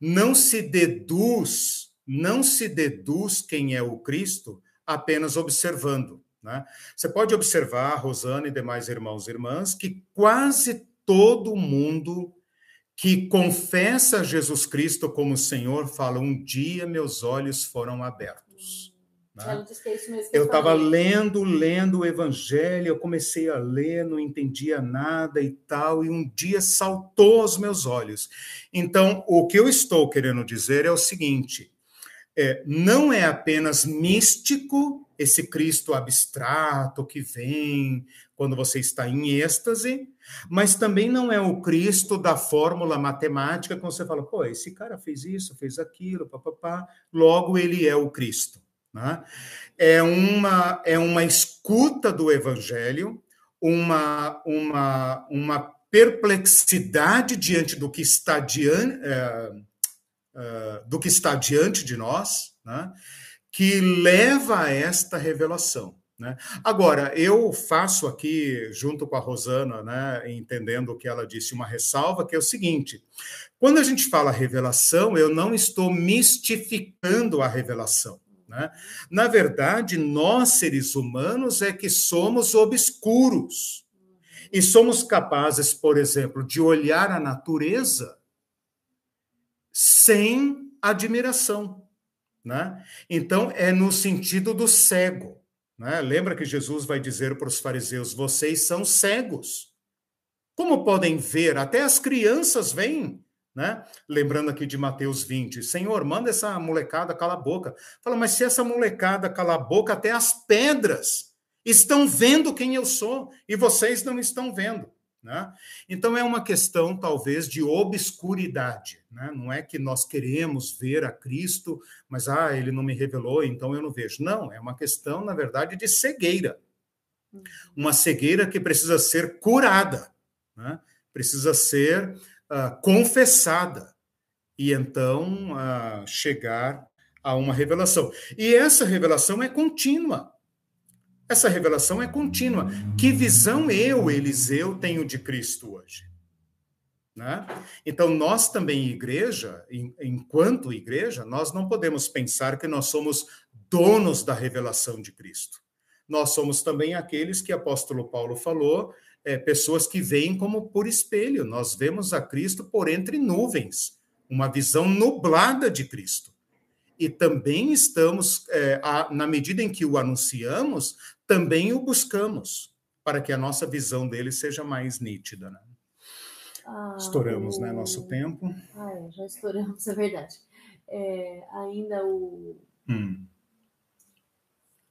Não se deduz, não se deduz quem é o Cristo apenas observando. Né? Você pode observar, Rosana e demais irmãos e irmãs, que quase todo mundo que confessa Jesus Cristo como Senhor, fala: Um dia meus olhos foram abertos. Né? Eu estava lendo, lendo o Evangelho, eu comecei a ler, não entendia nada e tal, e um dia saltou aos meus olhos. Então, o que eu estou querendo dizer é o seguinte: é, não é apenas místico esse Cristo abstrato que vem quando você está em êxtase, mas também não é o Cristo da fórmula matemática que você fala, pô, esse cara fez isso, fez aquilo, papapá, logo ele é o Cristo. Né? É, uma, é uma escuta do Evangelho, uma, uma, uma perplexidade diante do que está diante, é, é, do que está diante de nós, né? Que leva a esta revelação. Né? Agora, eu faço aqui, junto com a Rosana, né, entendendo o que ela disse, uma ressalva, que é o seguinte: quando a gente fala revelação, eu não estou mistificando a revelação. Né? Na verdade, nós, seres humanos, é que somos obscuros. E somos capazes, por exemplo, de olhar a natureza sem admiração. Né? Então, é no sentido do cego. Né? Lembra que Jesus vai dizer para os fariseus: vocês são cegos. Como podem ver? Até as crianças vêm. Né? Lembrando aqui de Mateus 20, Senhor, manda essa molecada calar a boca. Fala, mas se essa molecada calar a boca, até as pedras estão vendo quem eu sou e vocês não estão vendo. Né? Então, é uma questão, talvez, de obscuridade. Né? Não é que nós queremos ver a Cristo, mas ah, ele não me revelou, então eu não vejo. Não, é uma questão, na verdade, de cegueira. Uhum. Uma cegueira que precisa ser curada, né? precisa ser uh, confessada, e então uh, chegar a uma revelação. E essa revelação é contínua. Essa revelação é contínua. Que visão eu, Eliseu, tenho de Cristo hoje? Né? Então, nós também, igreja, enquanto igreja, nós não podemos pensar que nós somos donos da revelação de Cristo. Nós somos também aqueles que o apóstolo Paulo falou, é, pessoas que veem como por espelho. Nós vemos a Cristo por entre nuvens, uma visão nublada de Cristo e também estamos, é, a, na medida em que o anunciamos, também o buscamos, para que a nossa visão dele seja mais nítida. Né? Ah, estouramos, o... né, nosso tempo. Ah, é, já estouramos, é verdade. É, ainda o, hum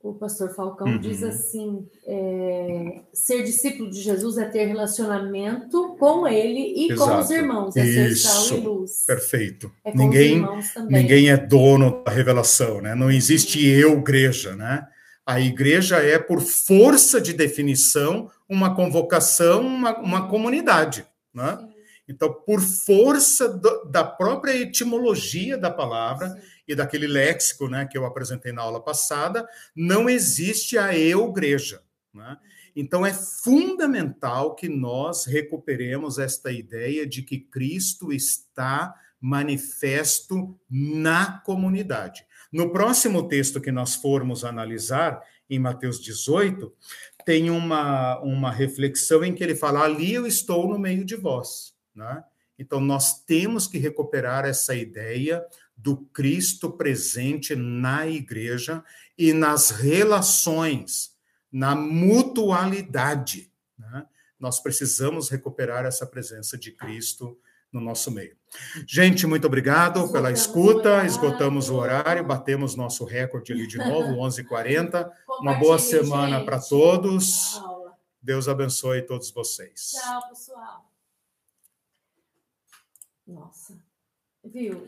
o pastor Falcão uhum. diz assim: é, ser discípulo de Jesus é ter relacionamento com ele e Exato. com os irmãos, é ser sal e luz. Perfeito. É ninguém, ninguém é dono da revelação, né? Não existe uhum. eu, igreja, né? A igreja é, por força de definição, uma convocação, uma, uma comunidade, né? Então, por força do, da própria etimologia da palavra, Sim e daquele léxico né, que eu apresentei na aula passada, não existe a eu-igreja. Né? Então, é fundamental que nós recuperemos esta ideia de que Cristo está manifesto na comunidade. No próximo texto que nós formos analisar, em Mateus 18, tem uma, uma reflexão em que ele fala: ali eu estou no meio de vós. Né? Então, nós temos que recuperar essa ideia do Cristo presente na igreja e nas relações, na mutualidade. Né? Nós precisamos recuperar essa presença de Cristo no nosso meio. Gente, muito obrigado pela escuta. Esgotamos o horário, batemos nosso recorde ali de novo, 11h40. Uma boa semana para todos. Deus abençoe todos vocês. Tchau, pessoal. Nossa, viu?